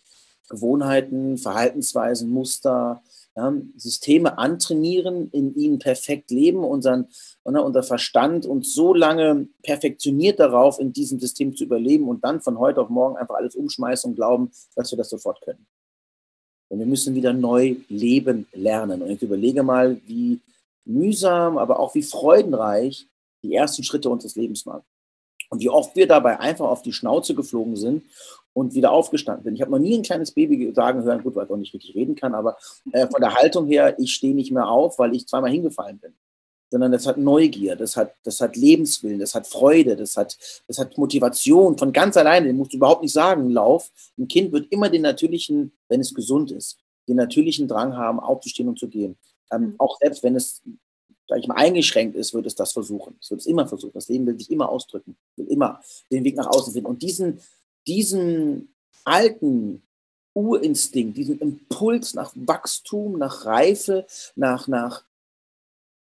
Gewohnheiten, Verhaltensweisen, Muster, ja, Systeme antrainieren, in ihnen perfekt leben, unseren, ne, unser Verstand uns so lange perfektioniert darauf, in diesem System zu überleben und dann von heute auf morgen einfach alles umschmeißen und glauben, dass wir das sofort können. Und wir müssen wieder neu leben lernen. Und ich überlege mal, wie mühsam, aber auch wie freudenreich die ersten Schritte unseres Lebens waren. Und wie oft wir dabei einfach auf die Schnauze geflogen sind und wieder aufgestanden sind. Ich habe noch nie ein kleines Baby sagen hören, gut, weil ich auch nicht richtig reden kann, aber äh, von der Haltung her, ich stehe nicht mehr auf, weil ich zweimal hingefallen bin. Sondern das hat Neugier, das hat, das hat Lebenswillen, das hat Freude, das hat, das hat Motivation von ganz alleine. Den musst du überhaupt nicht sagen, Lauf. Ein Kind wird immer den natürlichen, wenn es gesund ist, den natürlichen Drang haben, aufzustehen und zu gehen. Ähm, mhm. auch selbst wenn es ich mal, eingeschränkt ist, wird es das versuchen. Es wird es immer versuchen. Das Leben will sich immer ausdrücken, will immer den Weg nach außen finden. Und diesen, diesen alten Urinstinkt, diesen Impuls nach Wachstum, nach Reife, nach, nach,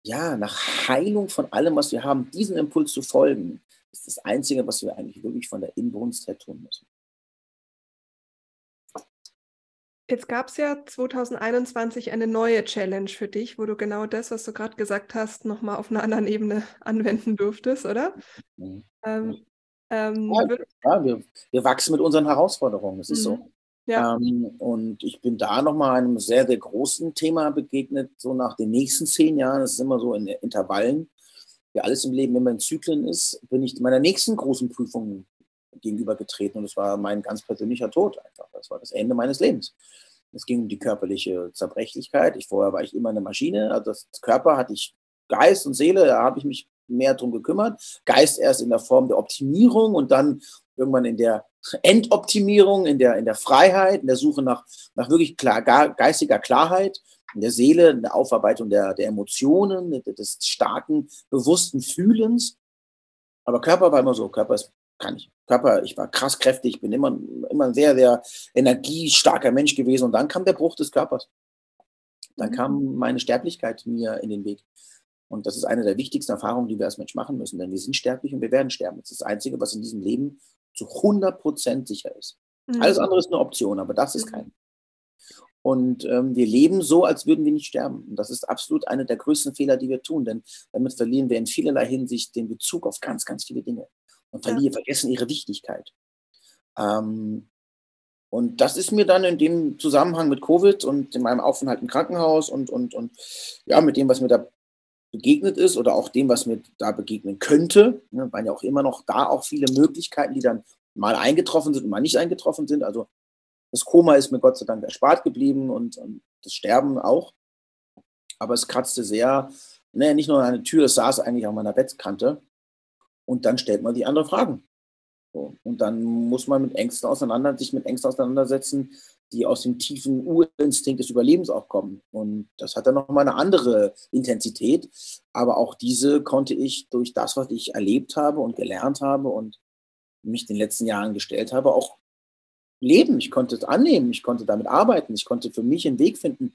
ja, nach Heilung von allem, was wir haben, diesen Impuls zu folgen, ist das Einzige, was wir eigentlich wirklich von der Inbrunst her tun müssen. Jetzt gab es ja 2021 eine neue Challenge für dich, wo du genau das, was du gerade gesagt hast, nochmal auf einer anderen Ebene anwenden durftest, oder? Mhm. Ähm, ähm, ja, ja, wir, wir, wachsen mit unseren Herausforderungen, das ist mhm. so. Ja. Ähm, und ich bin da nochmal einem sehr, sehr großen Thema begegnet, so nach den nächsten zehn Jahren, das ist immer so in Intervallen, wie alles im Leben immer in Zyklen ist, bin ich meiner nächsten großen Prüfung gegenübergetreten und es war mein ganz persönlicher Tod einfach. Das war das Ende meines Lebens. Es ging um die körperliche Zerbrechlichkeit. Ich, vorher war ich immer eine Maschine. Also das Körper hatte ich Geist und Seele, da habe ich mich mehr drum gekümmert. Geist erst in der Form der Optimierung und dann irgendwann in der Endoptimierung, in der, in der Freiheit, in der Suche nach, nach wirklich klar, geistiger Klarheit, in der Seele, in der Aufarbeitung der, der Emotionen, des starken, bewussten Fühlens. Aber Körper war immer so, Körper ist, kann ich. Körper, ich war krass kräftig, bin immer, immer ein sehr, sehr energiestarker Mensch gewesen. Und dann kam der Bruch des Körpers. Dann mhm. kam meine Sterblichkeit mir in den Weg. Und das ist eine der wichtigsten Erfahrungen, die wir als Mensch machen müssen, denn wir sind sterblich und wir werden sterben. Das ist das Einzige, was in diesem Leben zu 100 Prozent sicher ist. Mhm. Alles andere ist eine Option, aber das ist mhm. kein. Und ähm, wir leben so, als würden wir nicht sterben. Und das ist absolut einer der größten Fehler, die wir tun, denn damit verlieren wir in vielerlei Hinsicht den Bezug auf ganz, ganz viele Dinge und ja. vergessen ihre Wichtigkeit. Ähm, und das ist mir dann in dem Zusammenhang mit Covid und in meinem Aufenthalt im Krankenhaus und, und, und ja, mit dem, was mir da begegnet ist oder auch dem, was mir da begegnen könnte. Ne, waren ja auch immer noch da auch viele Möglichkeiten, die dann mal eingetroffen sind und mal nicht eingetroffen sind. Also das Koma ist mir Gott sei Dank erspart geblieben und, und das Sterben auch. Aber es kratzte sehr, ne, nicht nur an der Tür, es saß eigentlich an meiner Bettkante. Und dann stellt man die anderen Fragen. So. Und dann muss man mit Ängsten auseinander, sich mit Ängsten auseinandersetzen, die aus dem tiefen Urinstinkt des Überlebens auch kommen. Und das hat dann nochmal eine andere Intensität. Aber auch diese konnte ich durch das, was ich erlebt habe und gelernt habe und mich in den letzten Jahren gestellt habe, auch leben. Ich konnte es annehmen, ich konnte damit arbeiten, ich konnte für mich einen Weg finden.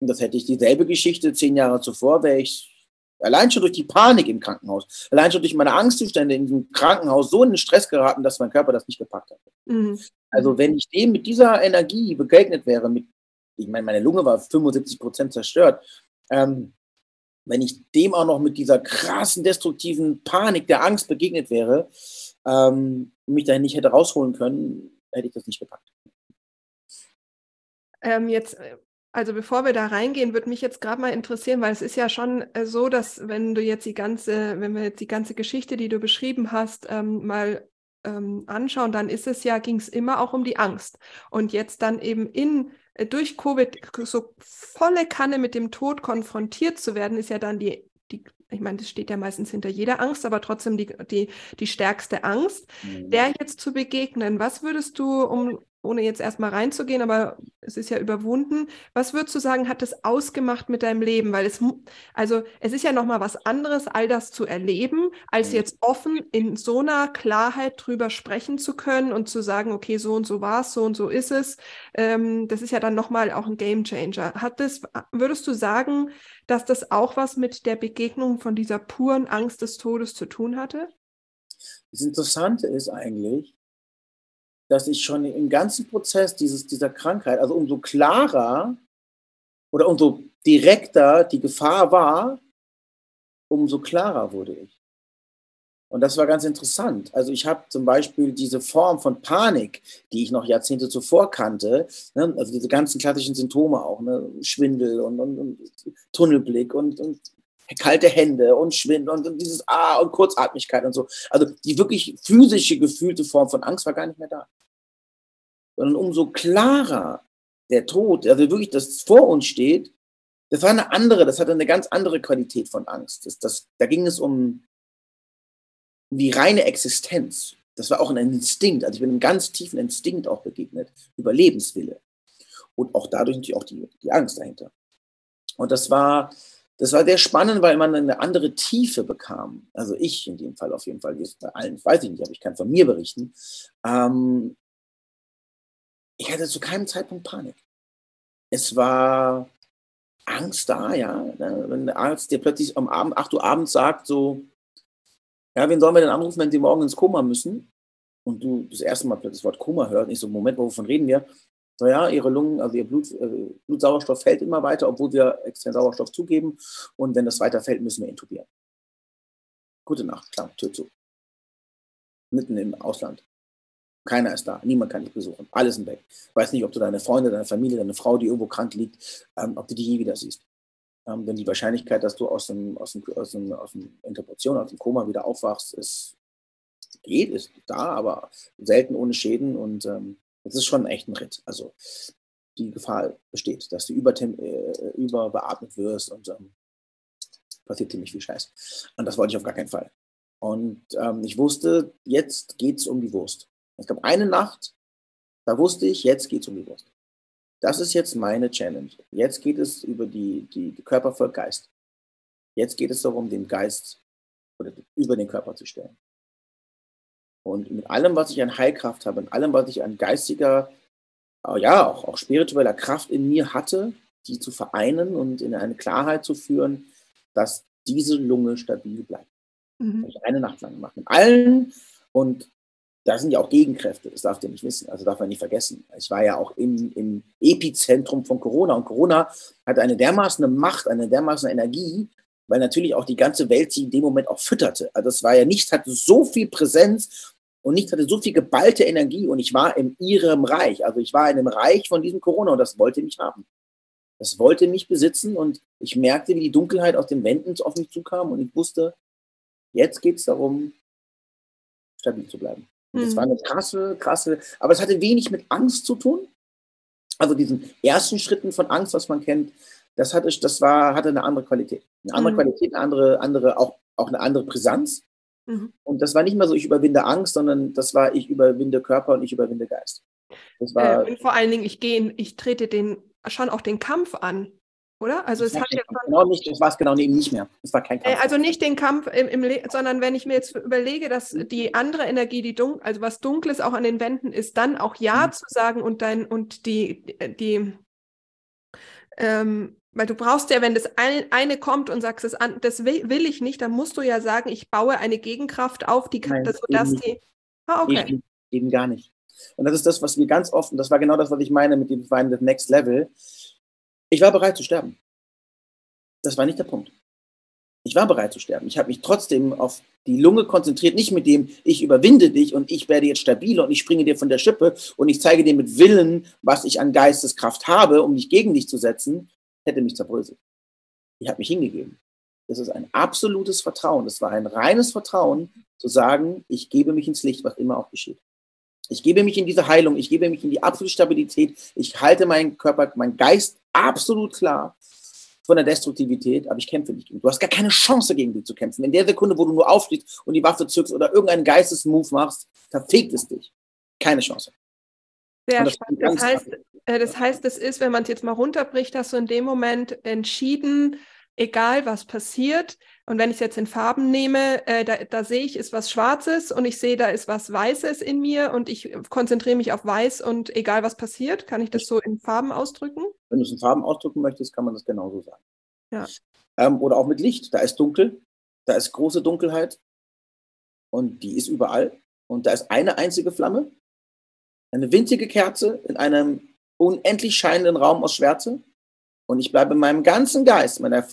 Und das hätte ich dieselbe Geschichte zehn Jahre zuvor, wäre ich Allein schon durch die Panik im Krankenhaus, allein schon durch meine Angstzustände in diesem Krankenhaus so in den Stress geraten, dass mein Körper das nicht gepackt hat. Mhm. Also wenn ich dem mit dieser Energie begegnet wäre, mit, ich meine, meine Lunge war 75 Prozent zerstört, ähm, wenn ich dem auch noch mit dieser krassen, destruktiven Panik, der Angst begegnet wäre, ähm, mich dahin nicht hätte rausholen können, hätte ich das nicht gepackt. Ähm, jetzt äh, also bevor wir da reingehen, würde mich jetzt gerade mal interessieren, weil es ist ja schon äh, so, dass wenn du jetzt die ganze, wenn wir jetzt die ganze Geschichte, die du beschrieben hast, ähm, mal ähm, anschauen, dann ist es ja, ging es immer auch um die Angst. Und jetzt dann eben in äh, durch Covid so volle Kanne mit dem Tod konfrontiert zu werden, ist ja dann die, die ich meine, das steht ja meistens hinter jeder Angst, aber trotzdem die, die, die stärkste Angst, mhm. der jetzt zu begegnen. Was würdest du, um ohne jetzt erstmal reinzugehen, aber es ist ja überwunden. Was würdest du sagen, hat es ausgemacht mit deinem Leben? Weil es, also es ist ja nochmal was anderes, all das zu erleben, als mhm. jetzt offen in so einer Klarheit drüber sprechen zu können und zu sagen, okay, so und so war es, so und so ist es. Ähm, das ist ja dann nochmal auch ein Game Changer. Hat das, würdest du sagen, dass das auch was mit der Begegnung von dieser puren Angst des Todes zu tun hatte? Das Interessante ist eigentlich, dass ich schon im ganzen Prozess dieses, dieser Krankheit, also umso klarer oder umso direkter die Gefahr war, umso klarer wurde ich. Und das war ganz interessant. Also ich habe zum Beispiel diese Form von Panik, die ich noch Jahrzehnte zuvor kannte, ne, also diese ganzen klassischen Symptome auch, ne, Schwindel und, und, und Tunnelblick und, und, kalte Hände und Schwindel und, und dieses Ah und Kurzatmigkeit und so. Also die wirklich physische gefühlte Form von Angst war gar nicht mehr da sondern umso klarer der Tod, also wirklich das vor uns steht, das war eine andere, das hatte eine ganz andere Qualität von Angst. Das, das, da ging es um, die reine Existenz. Das war auch ein Instinkt, also ich bin einem ganz tiefen Instinkt auch begegnet, Überlebenswille. Und auch dadurch natürlich auch die, die Angst dahinter. Und das war, das war sehr spannend, weil man eine andere Tiefe bekam. Also ich in dem Fall auf jeden Fall, bei allen weiß ich nicht, aber ich kann von mir berichten. Ähm, ich hatte zu keinem Zeitpunkt Panik. Es war Angst da, ja. Ne? Wenn der Arzt dir plötzlich am Abend, 8 Uhr abends sagt, so, ja, wen sollen wir denn anrufen, wenn sie morgen ins Koma müssen? Und du das erste Mal plötzlich das Wort Koma hörst, nicht so, Moment, wovon reden wir? So, ja, ihre Lungen, also ihr Blut, äh, Blutsauerstoff fällt immer weiter, obwohl wir extern Sauerstoff zugeben. Und wenn das weiter fällt, müssen wir intubieren. Gute Nacht, klar, Tür zu. Mitten im Ausland. Keiner ist da, niemand kann dich besuchen, alles sind weg. Weiß nicht, ob du deine Freunde, deine Familie, deine Frau, die irgendwo krank liegt, ähm, ob du die je wieder siehst. Ähm, denn die Wahrscheinlichkeit, dass du aus dem, aus dem, aus dem, aus dem Interpretation, aus dem Koma wieder aufwachst, ist, geht, ist da, aber selten ohne Schäden und ähm, das ist schon echt ein Ritt. Also die Gefahr besteht, dass du übertem äh, überbeatmet wirst und ähm, passiert ziemlich viel Scheiß. Und das wollte ich auf gar keinen Fall. Und ähm, ich wusste, jetzt geht es um die Wurst. Es gab eine Nacht, da wusste ich, jetzt geht es um die Wurst. Das ist jetzt meine Challenge. Jetzt geht es über die, die, die Körper voll Geist. Jetzt geht es darum, den Geist oder über den Körper zu stellen. Und mit allem, was ich an Heilkraft habe, und allem, was ich an geistiger, ja, auch, auch spiritueller Kraft in mir hatte, die zu vereinen und in eine Klarheit zu führen, dass diese Lunge stabil bleibt. Mhm. Ich eine Nacht lang gemacht. Mit allen und da sind ja auch Gegenkräfte, das darf ihr nicht wissen, also darf man nicht vergessen. Ich war ja auch im, im Epizentrum von Corona und Corona hat eine dermaßen Macht, eine dermaßen Energie, weil natürlich auch die ganze Welt sie in dem Moment auch fütterte. Also es war ja nichts, hatte so viel Präsenz und nichts hatte so viel geballte Energie und ich war in ihrem Reich. Also ich war in dem Reich von diesem Corona und das wollte mich haben. Das wollte mich besitzen und ich merkte, wie die Dunkelheit aus den Wänden auf mich zukam und ich wusste, jetzt geht es darum, stabil zu bleiben. Und das war eine krasse, krasse, aber es hatte wenig mit Angst zu tun. Also diesen ersten Schritten von Angst, was man kennt, das hatte, das war, hatte eine andere Qualität. Eine andere mhm. Qualität, eine andere, andere, auch, auch eine andere Brisanz. Mhm. Und das war nicht mehr so, ich überwinde Angst, sondern das war, ich überwinde Körper und ich überwinde Geist. War, äh, und vor allen Dingen, ich gehe, ich trete den, schon auch den Kampf an. Oder? Also es hat ja genau nicht, das war es genau eben nicht mehr. Es war kein Kampf. Also nicht den Kampf im, im sondern wenn ich mir jetzt überlege, dass die andere Energie, die dunkel, also was Dunkles auch an den Wänden ist, dann auch Ja mhm. zu sagen und dein und die, die ähm, weil du brauchst ja, wenn das eine, kommt und sagst, das, an, das will, will, ich nicht, dann musst du ja sagen, ich baue eine Gegenkraft auf, die kann, Nein, sodass die. Ah, okay. Eben, eben, gar nicht. Und das ist das, was wir ganz oft, und das war genau das, was ich meine mit dem Wein Next Level. Ich war bereit zu sterben. Das war nicht der Punkt. Ich war bereit zu sterben. Ich habe mich trotzdem auf die Lunge konzentriert, nicht mit dem, ich überwinde dich und ich werde jetzt stabil und ich springe dir von der Schippe und ich zeige dir mit Willen, was ich an Geisteskraft habe, um mich gegen dich zu setzen, hätte mich zerbröselt. Ich habe mich hingegeben. Das ist ein absolutes Vertrauen. Das war ein reines Vertrauen, zu sagen, ich gebe mich ins Licht, was immer auch geschieht. Ich gebe mich in diese Heilung, ich gebe mich in die absolute Stabilität, ich halte meinen Körper, meinen Geist absolut klar von der Destruktivität, aber ich kämpfe nicht gegen. Du hast gar keine Chance, gegen die zu kämpfen. In der Sekunde, wo du nur aufstehst und die Waffe zückst oder irgendeinen Geistesmove machst, verfegt es dich. Keine Chance. Sehr das spannend. Das heißt, das heißt, es ist, wenn man es jetzt mal runterbricht, hast du in dem Moment entschieden, egal was passiert. Und wenn ich es jetzt in Farben nehme, äh, da, da, sehe ich, ist was Schwarzes und ich sehe, da ist was Weißes in mir und ich konzentriere mich auf Weiß und egal was passiert, kann ich das so in Farben ausdrücken? Wenn du es in Farben ausdrücken möchtest, kann man das genauso sagen. Ja. Ähm, oder auch mit Licht. Da ist dunkel, da ist große Dunkelheit und die ist überall. Und da ist eine einzige Flamme, eine winzige Kerze in einem unendlich scheinenden Raum aus Schwärze und ich bleibe in meinem ganzen Geist, meiner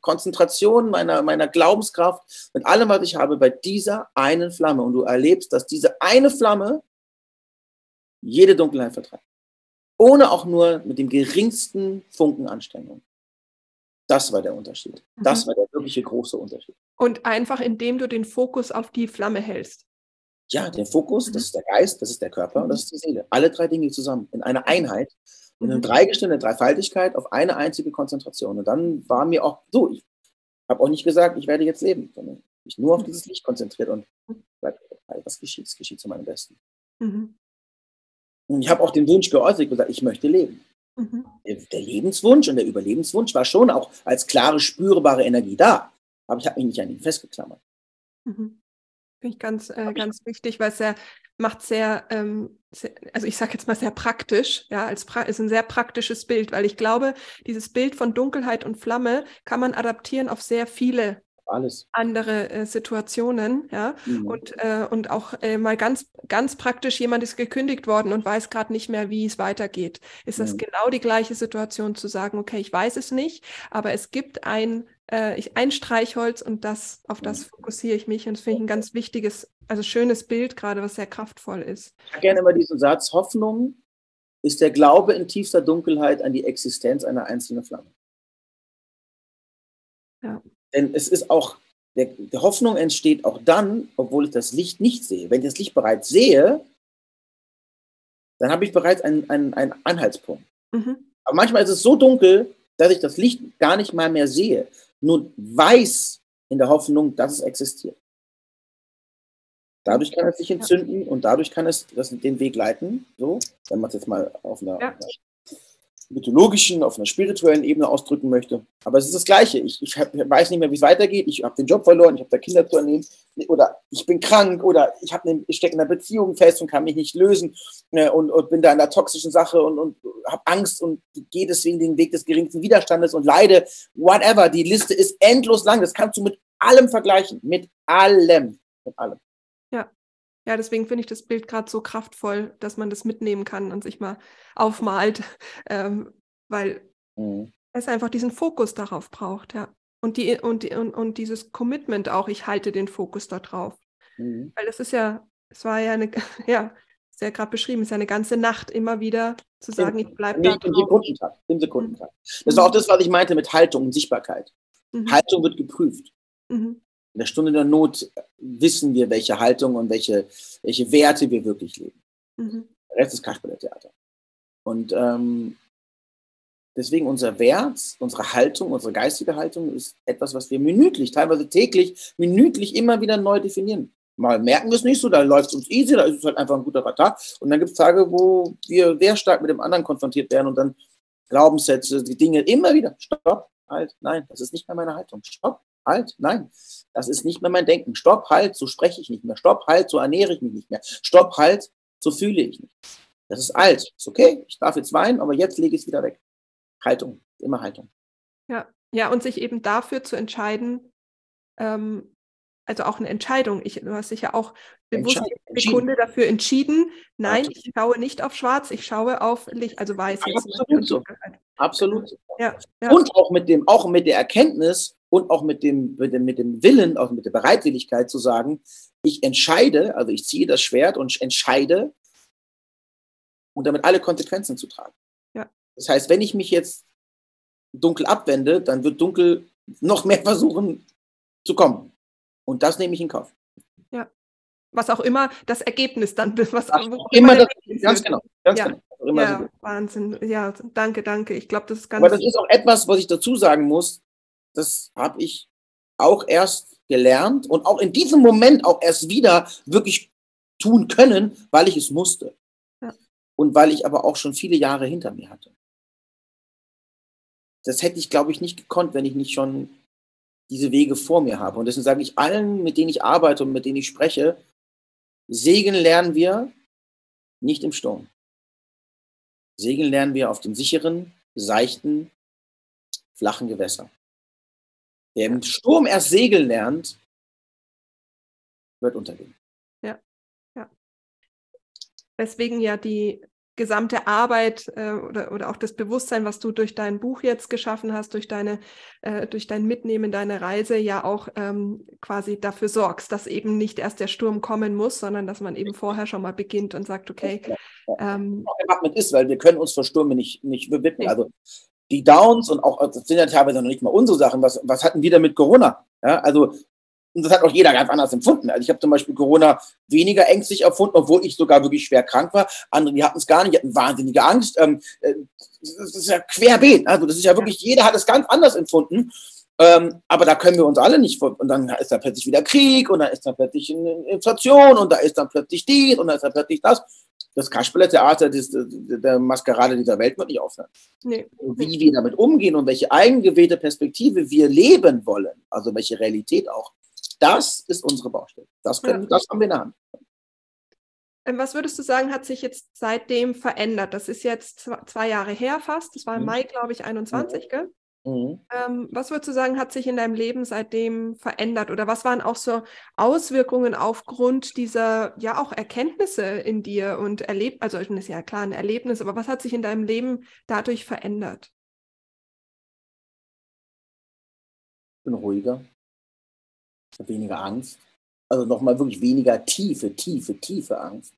Konzentration, meiner, meiner Glaubenskraft, mit allem, was ich habe, bei dieser einen Flamme. Und du erlebst, dass diese eine Flamme jede Dunkelheit vertreibt. Ohne auch nur mit dem geringsten Funken Anstrengung. Das war der Unterschied. Das mhm. war der wirkliche große Unterschied. Und einfach, indem du den Fokus auf die Flamme hältst. Ja, der Fokus, mhm. das ist der Geist, das ist der Körper und das ist die Seele. Alle drei Dinge zusammen in einer Einheit, in einer mhm. Dreigestirn, Dreifaltigkeit auf eine einzige Konzentration. Und dann war mir auch so, ich habe auch nicht gesagt, ich werde jetzt leben, sondern mich nur auf mhm. dieses Licht konzentriert und was geschieht, es geschieht zu meinem Besten. Mhm. Und ich habe auch den Wunsch geäußert, gesagt, ich möchte leben. Mhm. Der, der, Lebenswunsch und der Überlebenswunsch war schon auch als klare, spürbare Energie da. Aber ich habe mich nicht an ihn festgeklammert. Mhm. Finde ich ganz, äh, ganz wichtig, weil es ja macht sehr, ähm, sehr also ich sage jetzt mal sehr praktisch, ja, als pra ist ein sehr praktisches Bild, weil ich glaube, dieses Bild von Dunkelheit und Flamme kann man adaptieren auf sehr viele alles. andere äh, Situationen, ja. Mhm. Und, äh, und auch äh, mal ganz, ganz praktisch, jemand ist gekündigt worden und weiß gerade nicht mehr, wie es weitergeht. Ist mhm. das genau die gleiche Situation zu sagen, okay, ich weiß es nicht, aber es gibt ein, äh, ich, ein Streichholz und das, auf das mhm. fokussiere ich mich. Und das finde ich ein ganz wichtiges, also schönes Bild gerade, was sehr kraftvoll ist. Ich habe gerne immer diesen Satz, Hoffnung ist der Glaube in tiefster Dunkelheit an die Existenz einer einzelnen Flamme. Ja. Denn es ist auch, der, die Hoffnung entsteht auch dann, obwohl ich das Licht nicht sehe. Wenn ich das Licht bereits sehe, dann habe ich bereits einen, einen, einen Anhaltspunkt. Mhm. Aber manchmal ist es so dunkel, dass ich das Licht gar nicht mal mehr sehe, nur weiß in der Hoffnung, dass es existiert. Dadurch kann es sich entzünden ja. und dadurch kann es das, den Weg leiten, so, wenn man es jetzt mal auf einer, ja. einer, mythologischen, auf einer spirituellen Ebene ausdrücken möchte. Aber es ist das Gleiche. Ich, ich weiß nicht mehr, wie es weitergeht. Ich habe den Job verloren, ich habe da Kinder zu ernähren oder ich bin krank oder ich, ne, ich stecke in einer Beziehung fest und kann mich nicht lösen äh, und, und, bin da in einer toxischen Sache und, und habe Angst und gehe deswegen den Weg des geringsten Widerstandes und leide. Whatever. Die Liste ist endlos lang. Das kannst du mit allem vergleichen. Mit allem. Mit allem. Ja. Ja, deswegen finde ich das Bild gerade so kraftvoll, dass man das mitnehmen kann und sich mal aufmalt, ähm, weil mhm. es einfach diesen Fokus darauf braucht, ja. Und, die, und, und, und dieses Commitment auch, ich halte den Fokus da drauf. Mhm. Weil das ist ja, es war ja eine, ja, ist ja gerade beschrieben, es ist ja eine ganze Nacht immer wieder zu sagen, ich bleibe da. Im Sekundentakt, im Sekundentakt. Das ist auch das, was ich meinte mit Haltung und Sichtbarkeit. Mhm. Haltung wird geprüft. Mhm. In der Stunde der Not wissen wir, welche Haltung und welche, welche Werte wir wirklich leben. Mhm. Der Rest ist Kasperle-Theater. Und ähm, deswegen unser Wert, unsere Haltung, unsere geistige Haltung ist etwas, was wir minütlich, teilweise täglich, minütlich immer wieder neu definieren. Mal merken wir es nicht so, da läuft es uns easy, da ist es halt einfach ein guter Tag. Und dann gibt es Tage, wo wir sehr stark mit dem anderen konfrontiert werden und dann Glaubenssätze, die Dinge immer wieder, stopp, halt, nein, das ist nicht mehr meine Haltung. Stopp, halt, nein, das ist nicht mehr mein Denken. Stopp, halt, so spreche ich nicht mehr. Stopp, halt, so ernähre ich mich nicht mehr. Stopp, halt, so fühle ich nicht. Das ist alt, ist okay, ich darf jetzt weinen, aber jetzt lege ich es wieder weg. Haltung, immer Haltung. Ja, ja, und sich eben dafür zu entscheiden, ähm, also auch eine Entscheidung. Ich, du hast dich ja auch bewusst eine Sekunde dafür entschieden. Nein, Absolut. ich schaue nicht auf Schwarz, ich schaue auf Licht, also weiß. Absolut so. Absolut. Ja, ja. Und auch mit dem, auch mit der Erkenntnis und auch mit dem, mit dem, mit dem Willen, auch mit der Bereitwilligkeit zu sagen, ich entscheide, also ich ziehe das Schwert und entscheide und damit alle Konsequenzen zu tragen. Ja. Das heißt, wenn ich mich jetzt dunkel abwende, dann wird dunkel noch mehr versuchen zu kommen. Und das nehme ich in Kauf. Ja. Was auch immer das Ergebnis dann, was, was auch immer das, ganz genau, ganz ja. genau. ja, so Wahnsinn. Ja, danke, danke. Ich glaube, das ist ganz. Aber das ist auch etwas, was ich dazu sagen muss. Das habe ich auch erst gelernt und auch in diesem Moment auch erst wieder wirklich tun können, weil ich es musste. Ja. Und weil ich aber auch schon viele Jahre hinter mir hatte. Das hätte ich, glaube ich, nicht gekonnt, wenn ich nicht schon diese Wege vor mir habe. Und deswegen sage ich allen, mit denen ich arbeite und mit denen ich spreche, segeln lernen wir nicht im Sturm. Segeln lernen wir auf dem sicheren, seichten, flachen Gewässer. Wer im Sturm erst segeln lernt, wird untergehen. Ja, ja. Deswegen ja die gesamte Arbeit äh, oder, oder auch das Bewusstsein, was du durch dein Buch jetzt geschaffen hast, durch deine, äh, durch dein Mitnehmen, deine Reise ja auch ähm, quasi dafür sorgst, dass eben nicht erst der Sturm kommen muss, sondern dass man eben vorher schon mal beginnt und sagt, okay. Ähm, auch mit ist, weil wir können uns vor Stürme nicht, nicht bewitten. Also die Downs und auch, das sind ja teilweise noch nicht mal unsere Sachen, was, was hatten wir denn mit Corona? Ja, also und das hat auch jeder ganz anders empfunden. Also ich habe zum Beispiel Corona weniger ängstlich erfunden, obwohl ich sogar wirklich schwer krank war. Andere, die hatten es gar nicht, die hatten wahnsinnige Angst. Ähm, äh, das ist ja querbeet. Also das ist ja wirklich, jeder hat es ganz anders empfunden. Ähm, aber da können wir uns alle nicht vor. Und dann ist da plötzlich wieder Krieg und dann ist da plötzlich eine Inflation und da ist dann plötzlich dies und dann ist da plötzlich das. Das Kasperle-Theater, der Maskerade dieser Welt wird nicht aufhören. Nee. Wie wir damit umgehen und welche eigengewählte Perspektive wir leben wollen, also welche Realität auch, das ist unsere Baustelle. Das, können, ja. das haben wir in der Hand. Ähm, was würdest du sagen, hat sich jetzt seitdem verändert? Das ist jetzt zwei Jahre her fast. Das war im mhm. Mai, glaube ich, 21, mhm. gell? Mhm. Ähm, was würdest du sagen, hat sich in deinem Leben seitdem verändert? Oder was waren auch so Auswirkungen aufgrund dieser, ja, auch Erkenntnisse in dir und erlebt, also das ist ja klar ein Erlebnis, aber was hat sich in deinem Leben dadurch verändert? Ich bin ruhiger weniger Angst. Also nochmal wirklich weniger tiefe, tiefe, tiefe Angst.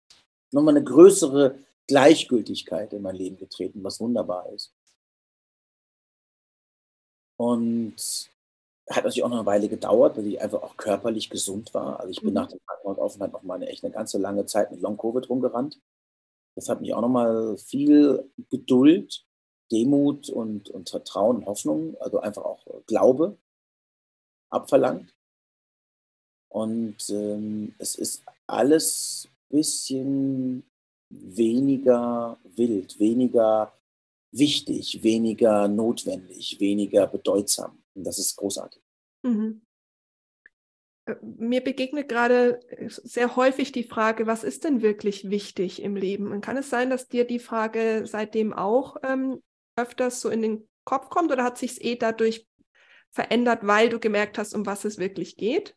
Nochmal eine größere Gleichgültigkeit in mein Leben getreten, was wunderbar ist. Und hat natürlich auch noch eine Weile gedauert, weil ich einfach auch körperlich gesund war. Also ich bin mhm. nach dem Krankenhausaufenthalt noch mal eine echt eine ganze lange Zeit mit Long-Covid rumgerannt. Das hat mich auch noch mal viel Geduld Demut und, und Vertrauen und Hoffnung, also einfach auch Glaube abverlangt. Und ähm, es ist alles ein bisschen weniger wild, weniger wichtig, weniger notwendig, weniger bedeutsam. Und das ist großartig. Mhm. Äh, mir begegnet gerade äh, sehr häufig die Frage, was ist denn wirklich wichtig im Leben? Und kann es sein, dass dir die Frage seitdem auch ähm, öfters so in den Kopf kommt oder hat sich es eh dadurch verändert, weil du gemerkt hast, um was es wirklich geht?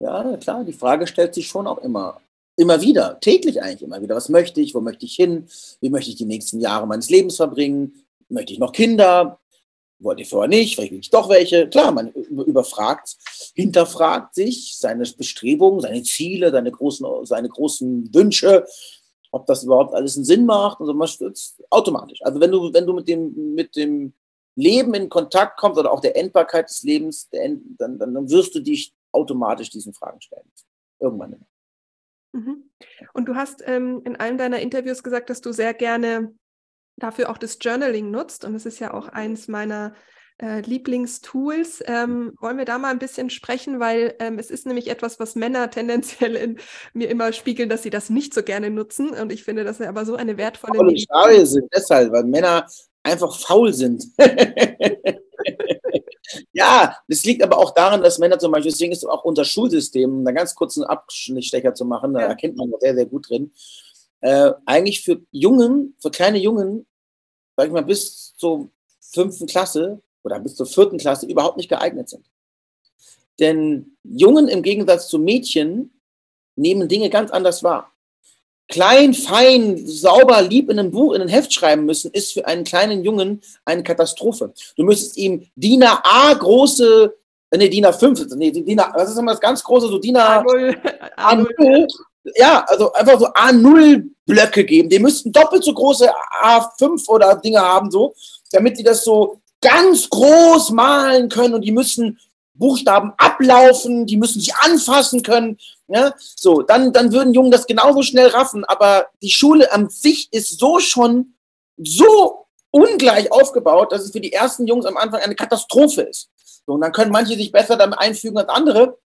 Ja, klar, die Frage stellt sich schon auch immer. Immer wieder, täglich eigentlich immer wieder. Was möchte ich? Wo möchte ich hin? Wie möchte ich die nächsten Jahre meines Lebens verbringen? Möchte ich noch Kinder? Wollte ich vorher nicht? Vielleicht will ich doch welche. Klar, man überfragt, hinterfragt sich seine Bestrebungen, seine Ziele, seine großen, seine großen Wünsche, ob das überhaupt alles einen Sinn macht und so. Man stürzt automatisch. Also wenn du, wenn du mit dem, mit dem Leben in Kontakt kommst oder auch der Endbarkeit des Lebens, End, dann, dann, dann wirst du dich automatisch diesen Fragen stellen. Irgendwann immer. Mhm. Und du hast ähm, in einem deiner Interviews gesagt, dass du sehr gerne dafür auch das Journaling nutzt. Und das ist ja auch eins meiner äh, Lieblingstools. Ähm, wollen wir da mal ein bisschen sprechen, weil ähm, es ist nämlich etwas, was Männer tendenziell in mir immer spiegeln, dass sie das nicht so gerne nutzen. Und ich finde, das ist aber so eine wertvolle. Faule sind deshalb, weil Männer einfach faul sind. ja, das liegt aber auch daran, dass Männer zum Beispiel, deswegen ist auch unser Schulsystem, um da ganz kurz einen Abstecher zu machen, da ja. erkennt man sehr, sehr gut drin, äh, eigentlich für Jungen, für kleine Jungen, sag ich mal, bis zur fünften Klasse oder bis zur vierten Klasse überhaupt nicht geeignet sind. Denn Jungen im Gegensatz zu Mädchen nehmen Dinge ganz anders wahr klein, fein, sauber, lieb in einem Buch, in ein Heft schreiben müssen, ist für einen kleinen Jungen eine Katastrophe. Du müsstest ihm DIN A große, äh, nee, DIN A5, nee, DIN A, was ist immer das ganz große, so DIN A0, A0, ja, also einfach so A0 Blöcke geben. Die müssten doppelt so große A5 oder Dinge haben, so, damit die das so ganz groß malen können und die müssen Buchstaben ablaufen, die müssen sich anfassen können. Ja? So, dann, dann würden Jungen das genauso schnell raffen, aber die Schule an sich ist so schon so ungleich aufgebaut, dass es für die ersten Jungs am Anfang eine Katastrophe ist. So, und dann können manche sich besser damit einfügen als andere,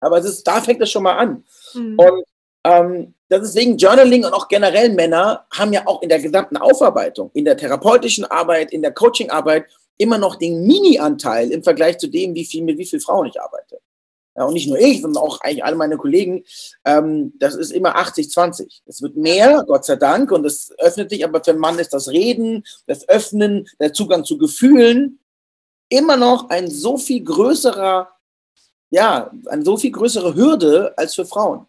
aber es ist, da fängt es schon mal an. Mhm. Und ähm, deswegen Journaling und auch generell Männer haben ja auch in der gesamten Aufarbeitung, in der therapeutischen Arbeit, in der Coachingarbeit immer noch den Mini-Anteil im Vergleich zu dem, wie viel, mit wie vielen Frauen ich arbeite. Ja, und nicht nur ich, sondern auch eigentlich alle meine Kollegen. Ähm, das ist immer 80-20. Es wird mehr, Gott sei Dank, und es öffnet sich, aber für einen Mann ist das Reden, das Öffnen, der Zugang zu Gefühlen immer noch ein so viel größerer, ja, eine so viel größere Hürde als für Frauen.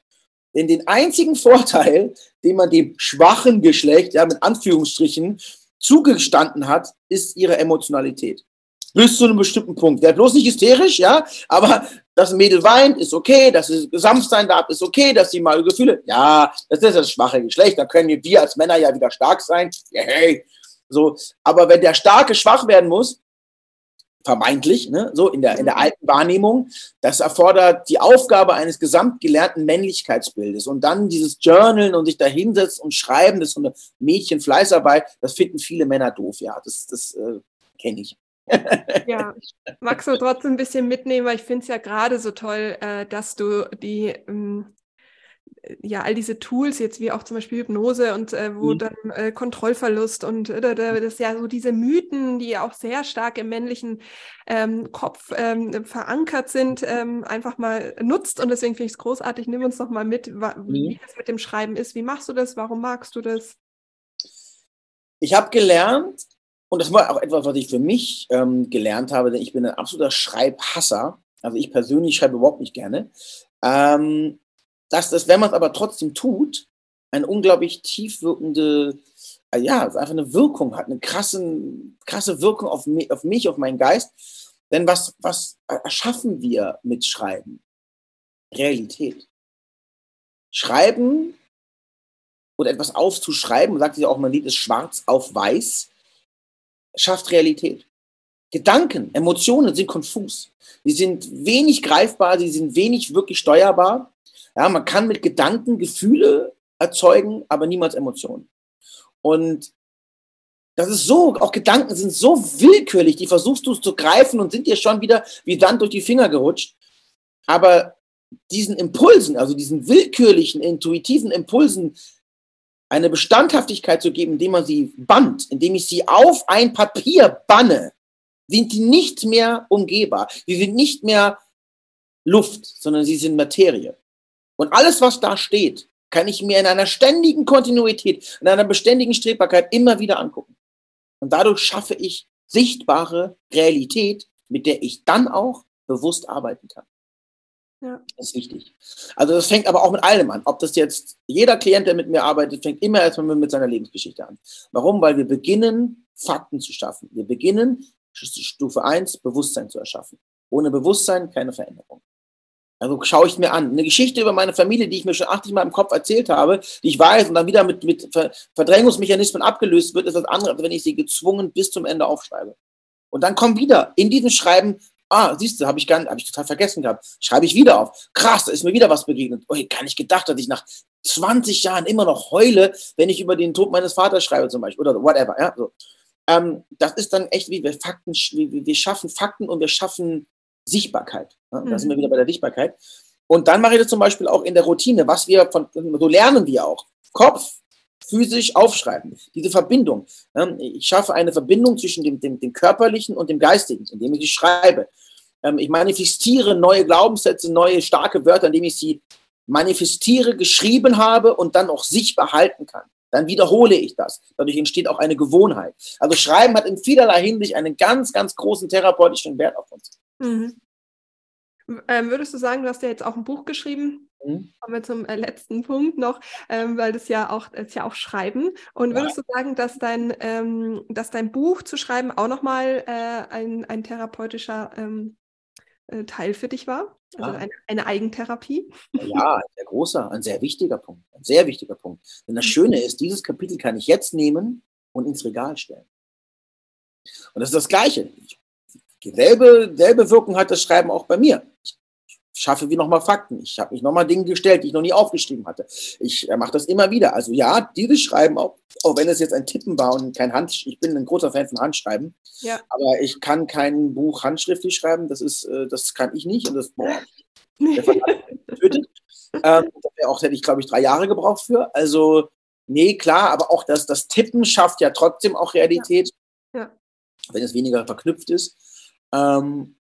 Denn den einzigen Vorteil, den man dem schwachen Geschlecht, ja, mit Anführungsstrichen, zugestanden hat, ist ihre Emotionalität. Bis zu einem bestimmten Punkt. Wer bloß nicht hysterisch, ja, aber dass ein Mädel weint, ist okay, dass sie sanft sein darf, ist okay, dass sie mal Gefühle, ja, das ist das schwache Geschlecht, da können wir als Männer ja wieder stark sein. Hey. So, aber wenn der Starke schwach werden muss, vermeintlich, ne, so in der, in der alten Wahrnehmung. Das erfordert die Aufgabe eines gesamtgelernten Männlichkeitsbildes. Und dann dieses Journalen und sich da hinsetzen und schreiben, das ist so eine Mädchenfleißarbeit, das finden viele Männer doof, ja, das, das äh, kenne ich. Ja, ich mag so trotzdem ein bisschen mitnehmen, weil ich finde es ja gerade so toll, äh, dass du die ähm, ja, all diese Tools jetzt wie auch zum Beispiel Hypnose und äh, wo mhm. dann äh, Kontrollverlust und äh, das ist ja so diese Mythen, die auch sehr stark im männlichen ähm, Kopf ähm, verankert sind, ähm, einfach mal nutzt und deswegen finde ich es großartig. Nimm uns doch mal mit, wie mhm. das mit dem Schreiben ist. Wie machst du das? Warum magst du das? Ich habe gelernt, und das war auch etwas, was ich für mich ähm, gelernt habe, denn ich bin ein absoluter Schreibhasser. Also ich persönlich schreibe überhaupt nicht gerne. Ähm, dass das, wenn man es aber trotzdem tut, eine unglaublich tiefwirkende, äh, ja, einfach eine Wirkung hat, eine krassen, krasse Wirkung auf mich, auf mich, auf meinen Geist. Denn was, was erschaffen wir mit Schreiben? Realität. Schreiben oder etwas aufzuschreiben, sagt sich auch, man Lied ist schwarz auf weiß, schafft Realität. Gedanken, Emotionen sind konfus. Sie sind wenig greifbar, sie sind wenig wirklich steuerbar. Ja, man kann mit Gedanken Gefühle erzeugen, aber niemals Emotionen. Und Das ist so, auch Gedanken sind so willkürlich, die versuchst du zu greifen und sind dir schon wieder wie Sand durch die Finger gerutscht. Aber diesen Impulsen, also diesen willkürlichen, intuitiven Impulsen, eine Bestandhaftigkeit zu geben, indem man sie bannt, indem ich sie auf ein Papier banne, sind die nicht mehr umgehbar. Sie sind nicht mehr Luft, sondern sie sind Materie. Und alles, was da steht, kann ich mir in einer ständigen Kontinuität, in einer beständigen Strebbarkeit immer wieder angucken. Und dadurch schaffe ich sichtbare Realität, mit der ich dann auch bewusst arbeiten kann. Ja. Das ist wichtig. Also das fängt aber auch mit allem an. Ob das jetzt jeder Klient, der mit mir arbeitet, fängt immer erstmal mit seiner Lebensgeschichte an. Warum? Weil wir beginnen, Fakten zu schaffen. Wir beginnen, Stufe 1, Bewusstsein zu erschaffen. Ohne Bewusstsein keine Veränderung. Also schaue ich mir an. Eine Geschichte über meine Familie, die ich mir schon 80 Mal im Kopf erzählt habe, die ich weiß und dann wieder mit, mit Verdrängungsmechanismen abgelöst wird, ist das andere, als wenn ich sie gezwungen bis zum Ende aufschreibe. Und dann kommt wieder in diesem Schreiben Ah, siehst du, habe ich, gar, hab ich total vergessen gehabt. Schreibe ich wieder auf. Krass, da ist mir wieder was begegnet. Oh, gar nicht gedacht, dass ich nach 20 Jahren immer noch heule, wenn ich über den Tod meines Vaters schreibe zum Beispiel oder whatever. Ja, so. Ähm, das ist dann echt, wie wir Fakten, wie wir schaffen Fakten und wir schaffen Sichtbarkeit. Ja? Da mhm. sind wir wieder bei der Sichtbarkeit. Und dann mache ich das zum Beispiel auch in der Routine, was wir von, so lernen wir auch. Kopf, physisch aufschreiben. Diese Verbindung. Ich schaffe eine Verbindung zwischen dem, dem, dem Körperlichen und dem Geistigen, indem ich sie schreibe. Ähm, ich manifestiere neue Glaubenssätze, neue starke Wörter, indem ich sie manifestiere, geschrieben habe und dann auch sichtbar halten kann. Dann wiederhole ich das. Dadurch entsteht auch eine Gewohnheit. Also Schreiben hat in vielerlei Hinsicht einen ganz, ganz großen therapeutischen Wert auf uns. Mhm. Ähm, würdest du sagen, du hast ja jetzt auch ein Buch geschrieben? Mhm. Kommen wir zum äh, letzten Punkt noch, ähm, weil das ja auch, das ja auch Schreiben. Und würdest ja. du sagen, dass dein, ähm, dass dein Buch zu schreiben auch nochmal äh, ein, ein therapeutischer ähm, äh, Teil für dich war? Also ja. eine, eine, Eigentherapie? Ja, ein sehr großer, ein sehr wichtiger Punkt. Ein sehr wichtiger Punkt. Denn das mhm. Schöne ist, dieses Kapitel kann ich jetzt nehmen und ins Regal stellen. Und das ist das Gleiche. Dieselbe selbe Wirkung hat das Schreiben auch bei mir. Schaffe wie nochmal Fakten. Ich habe mich nochmal Dinge gestellt, die ich noch nie aufgeschrieben hatte. Ich äh, mache das immer wieder. Also ja, dieses Schreiben, auch, auch wenn es jetzt ein Tippen war und kein Hand, ich bin ein großer Fan von Handschreiben, ja. aber ich kann kein Buch handschriftlich schreiben. Das ist, äh, das kann ich nicht und das boah, der tötet. ähm, auch hätte ich glaube ich drei Jahre gebraucht für. Also nee, klar, aber auch das, das Tippen schafft ja trotzdem auch Realität, ja. Ja. wenn es weniger verknüpft ist. Ähm,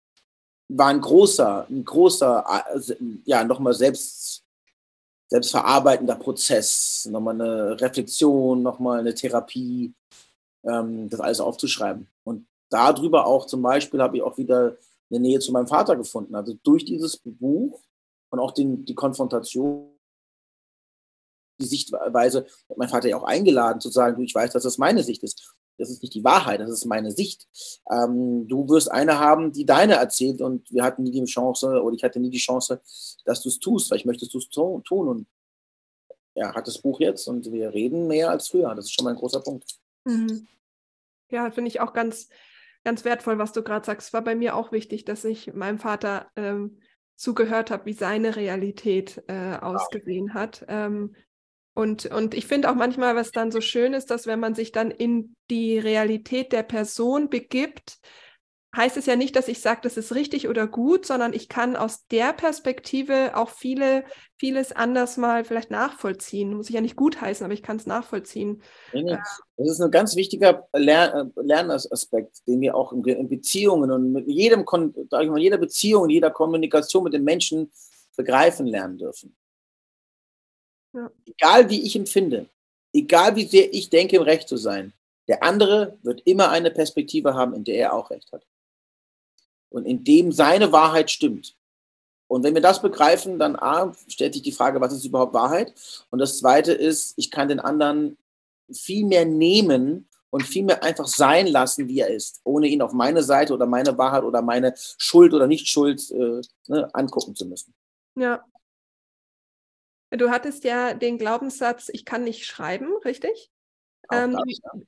war ein großer, ein großer, äh, ja, nochmal selbst, selbstverarbeitender Prozess, nochmal eine Reflexion, nochmal eine Therapie, ähm, das alles aufzuschreiben. Und darüber auch zum Beispiel habe ich auch wieder eine Nähe zu meinem Vater gefunden. Also durch dieses Buch und auch den, die Konfrontation, die Sichtweise, hat mein Vater ja auch eingeladen zu sagen, du, ich weiß, dass das meine Sicht ist das ist nicht die Wahrheit, das ist meine Sicht. Ähm, du wirst eine haben, die deine erzählt und wir hatten nie die Chance oder ich hatte nie die Chance, dass du es tust, weil ich möchte es tun und er hat das Buch jetzt und wir reden mehr als früher. Das ist schon mal ein großer Punkt. Mhm. Ja, finde ich auch ganz, ganz wertvoll, was du gerade sagst. Es war bei mir auch wichtig, dass ich meinem Vater ähm, zugehört habe, wie seine Realität äh, ausgesehen hat. Ähm, und, und ich finde auch manchmal, was dann so schön ist, dass wenn man sich dann in die Realität der Person begibt, heißt es ja nicht, dass ich sage, das ist richtig oder gut, sondern ich kann aus der Perspektive auch viele, vieles anders mal vielleicht nachvollziehen. Muss ich ja nicht gut heißen, aber ich kann es nachvollziehen. Nee, nee. Das ist ein ganz wichtiger Lern äh, Lernaspekt, den wir auch in Beziehungen und mit jedem, sag ich mal, jeder Beziehung, jeder Kommunikation mit den Menschen begreifen lernen dürfen. Ja. Egal wie ich empfinde, egal wie sehr ich denke, im Recht zu sein, der andere wird immer eine Perspektive haben, in der er auch Recht hat. Und in dem seine Wahrheit stimmt. Und wenn wir das begreifen, dann A, stellt sich die Frage, was ist überhaupt Wahrheit? Und das Zweite ist, ich kann den anderen viel mehr nehmen und viel mehr einfach sein lassen, wie er ist, ohne ihn auf meine Seite oder meine Wahrheit oder meine Schuld oder Nicht-Schuld äh, ne, angucken zu müssen. Ja, Du hattest ja den Glaubenssatz, ich kann nicht schreiben, richtig? Ähm,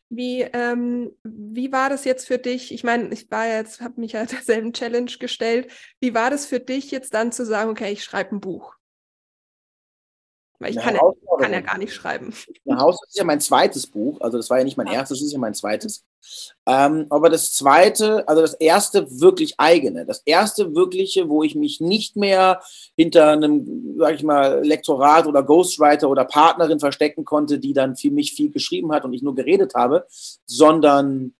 wie, ähm, wie war das jetzt für dich? Ich meine, ich war jetzt, habe mich ja derselben Challenge gestellt. Wie war das für dich jetzt dann zu sagen, okay, ich schreibe ein Buch? Weil ich kann ja, kann ja, gar nicht schreiben. Haus ist ja mein zweites Buch, also das war ja nicht mein ja. erstes, das ist ja mein zweites. Ähm, aber das zweite, also das erste wirklich eigene, das erste wirkliche, wo ich mich nicht mehr hinter einem, sag ich mal, Lektorat oder Ghostwriter oder Partnerin verstecken konnte, die dann für mich viel geschrieben hat und ich nur geredet habe, sondern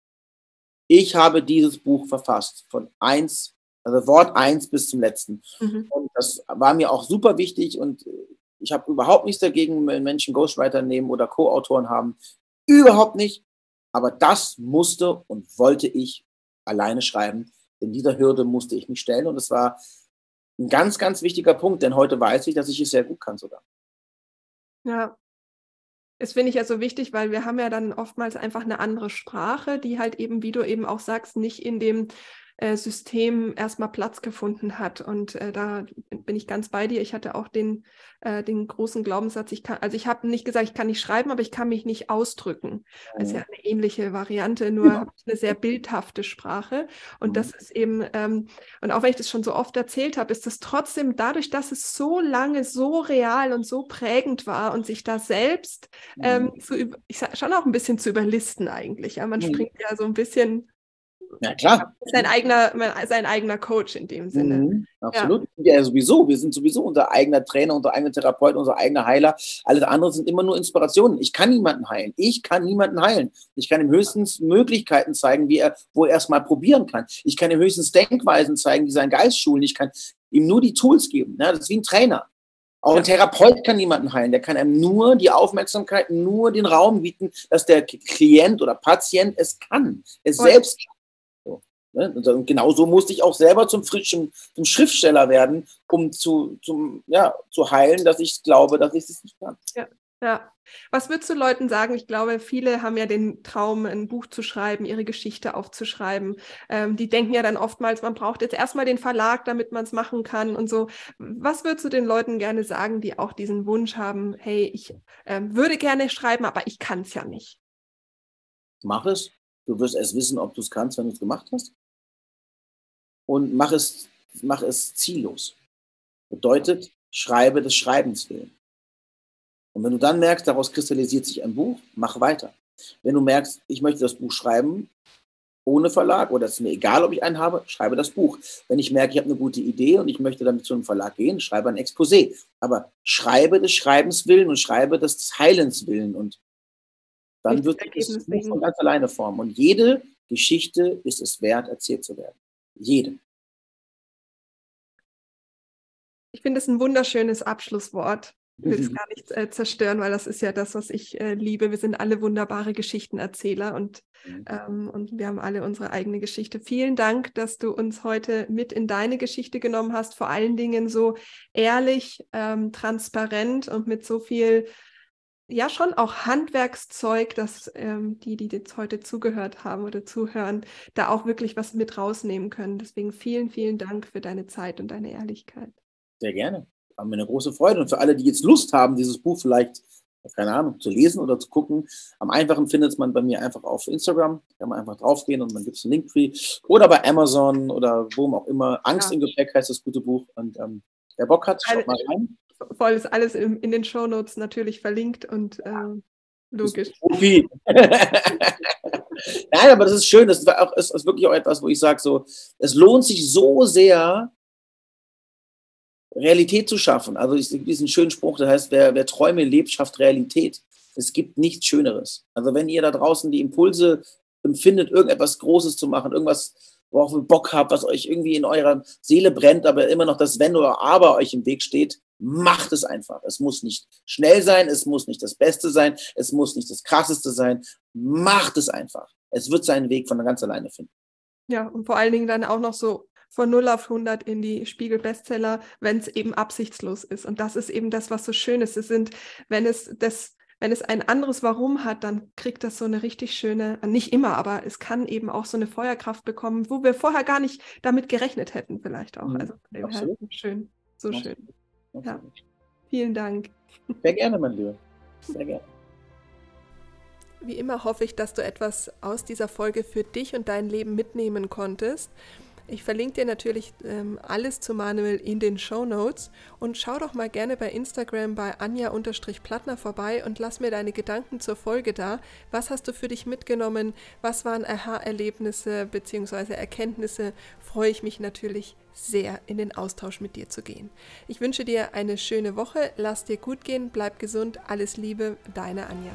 ich habe dieses Buch verfasst, von eins, also Wort eins bis zum letzten. Mhm. Und das war mir auch super wichtig und ich habe überhaupt nichts dagegen, wenn Menschen Ghostwriter nehmen oder Co-Autoren haben. Überhaupt nicht. Aber das musste und wollte ich alleine schreiben. In dieser Hürde musste ich mich stellen und es war ein ganz, ganz wichtiger Punkt, denn heute weiß ich, dass ich es sehr gut kann sogar. Ja, das finde ich ja so wichtig, weil wir haben ja dann oftmals einfach eine andere Sprache, die halt eben, wie du eben auch sagst, nicht in dem äh, System erstmal Platz gefunden hat. Und äh, da bin ich ganz bei dir. Ich hatte auch den, äh, den großen Glaubenssatz, ich kann, also ich habe nicht gesagt, ich kann nicht schreiben, aber ich kann mich nicht ausdrücken. Das ist ja eine ähnliche Variante, nur ja. eine sehr bildhafte Sprache. Und mhm. das ist eben, ähm, und auch wenn ich das schon so oft erzählt habe, ist das trotzdem dadurch, dass es so lange so real und so prägend war und sich da selbst ähm, mhm. zu, ich sag, schon auch ein bisschen zu überlisten eigentlich. Ja? Man mhm. springt ja so ein bisschen ja, klar. Sein eigener, sein eigener Coach in dem Sinne. Mhm, absolut. Ja. ja. sowieso. Wir sind sowieso unser eigener Trainer, unser eigener Therapeut, unser eigener Heiler. Alles andere sind immer nur Inspirationen. Ich kann niemanden heilen. Ich kann niemanden heilen. Ich kann ihm höchstens Möglichkeiten zeigen, wie er, wo er es mal probieren kann. Ich kann ihm höchstens Denkweisen zeigen, die seinen Geist schulen. Ich kann ihm nur die Tools geben. Ja, das ist wie ein Trainer. Auch ein Therapeut kann niemanden heilen. Der kann einem nur die Aufmerksamkeit, nur den Raum bieten, dass der Klient oder Patient es kann. Es selbst kann. Ne? Und genauso musste ich auch selber zum frischen zum Schriftsteller werden, um zu, zum, ja, zu heilen, dass ich glaube, dass ich es nicht kann. Ja. Ja. Was würdest du Leuten sagen? Ich glaube, viele haben ja den Traum, ein Buch zu schreiben, ihre Geschichte aufzuschreiben. Ähm, die denken ja dann oftmals, man braucht jetzt erstmal den Verlag, damit man es machen kann und so. Was würdest du den Leuten gerne sagen, die auch diesen Wunsch haben, hey, ich ähm, würde gerne schreiben, aber ich kann es ja nicht? Mach es. Du wirst erst wissen, ob du es kannst, wenn du es gemacht hast und mach es, mach es ziellos. Bedeutet, schreibe des Schreibens willen. Und wenn du dann merkst, daraus kristallisiert sich ein Buch, mach weiter. Wenn du merkst, ich möchte das Buch schreiben, ohne Verlag oder es ist mir egal, ob ich einen habe, schreibe das Buch. Wenn ich merke, ich habe eine gute Idee und ich möchte damit zu einem Verlag gehen, schreibe ein Exposé. Aber schreibe des Schreibens willen und schreibe des Heilens willen und dann wird das Buch von ganz alleine formen. Und jede Geschichte ist es wert, erzählt zu werden. Jedem. Ich finde es ein wunderschönes Abschlusswort. Ich will es gar nicht äh, zerstören, weil das ist ja das, was ich äh, liebe. Wir sind alle wunderbare Geschichtenerzähler und, mhm. ähm, und wir haben alle unsere eigene Geschichte. Vielen Dank, dass du uns heute mit in deine Geschichte genommen hast, vor allen Dingen so ehrlich, ähm, transparent und mit so viel ja schon auch Handwerkszeug, dass ähm, die, die jetzt heute zugehört haben oder zuhören, da auch wirklich was mit rausnehmen können. Deswegen vielen, vielen Dank für deine Zeit und deine Ehrlichkeit. Sehr gerne. Haben wir eine große Freude. Und für alle, die jetzt Lust haben, dieses Buch vielleicht, keine Ahnung, zu lesen oder zu gucken, am einfachen findet man bei mir einfach auf Instagram. Da kann man einfach draufgehen und dann gibt es einen Linktree. Oder bei Amazon oder wo auch immer. Angst ja. im Gepäck heißt das gute Buch. Und ähm, wer Bock hat, schaut mal rein voll ist alles in, in den Shownotes natürlich verlinkt und äh, logisch. Nein, aber das ist schön. Das ist, auch, ist, ist wirklich auch etwas, wo ich sage, so, es lohnt sich so sehr, Realität zu schaffen. Also diesen schönen Spruch, der heißt, wer, wer Träume lebt, schafft Realität. Es gibt nichts Schöneres. Also wenn ihr da draußen die Impulse empfindet, irgendetwas Großes zu machen, irgendwas, worauf ihr Bock habt, was euch irgendwie in eurer Seele brennt, aber immer noch das Wenn oder Aber euch im Weg steht, Macht es einfach. Es muss nicht schnell sein, es muss nicht das Beste sein, es muss nicht das Krasseste sein. Macht es einfach. Es wird seinen Weg von ganz alleine finden. Ja, und vor allen Dingen dann auch noch so von 0 auf 100 in die Spiegel-Bestseller, wenn es eben absichtslos ist. Und das ist eben das, was so schön ist. Es sind, wenn es das wenn es ein anderes Warum hat, dann kriegt das so eine richtig schöne, nicht immer, aber es kann eben auch so eine Feuerkraft bekommen, wo wir vorher gar nicht damit gerechnet hätten, vielleicht auch. Mhm. Also schön, so Absolut. schön. Ja. Vielen Dank. Sehr gerne, mein Lieber. Sehr gerne. Wie immer hoffe ich, dass du etwas aus dieser Folge für dich und dein Leben mitnehmen konntest. Ich verlinke dir natürlich ähm, alles zu Manuel in den Show Notes und schau doch mal gerne bei Instagram bei Anja-Plattner vorbei und lass mir deine Gedanken zur Folge da. Was hast du für dich mitgenommen? Was waren Aha-Erlebnisse bzw. Erkenntnisse? Freue ich mich natürlich sehr, in den Austausch mit dir zu gehen. Ich wünsche dir eine schöne Woche, lass dir gut gehen, bleib gesund, alles Liebe, deine Anja.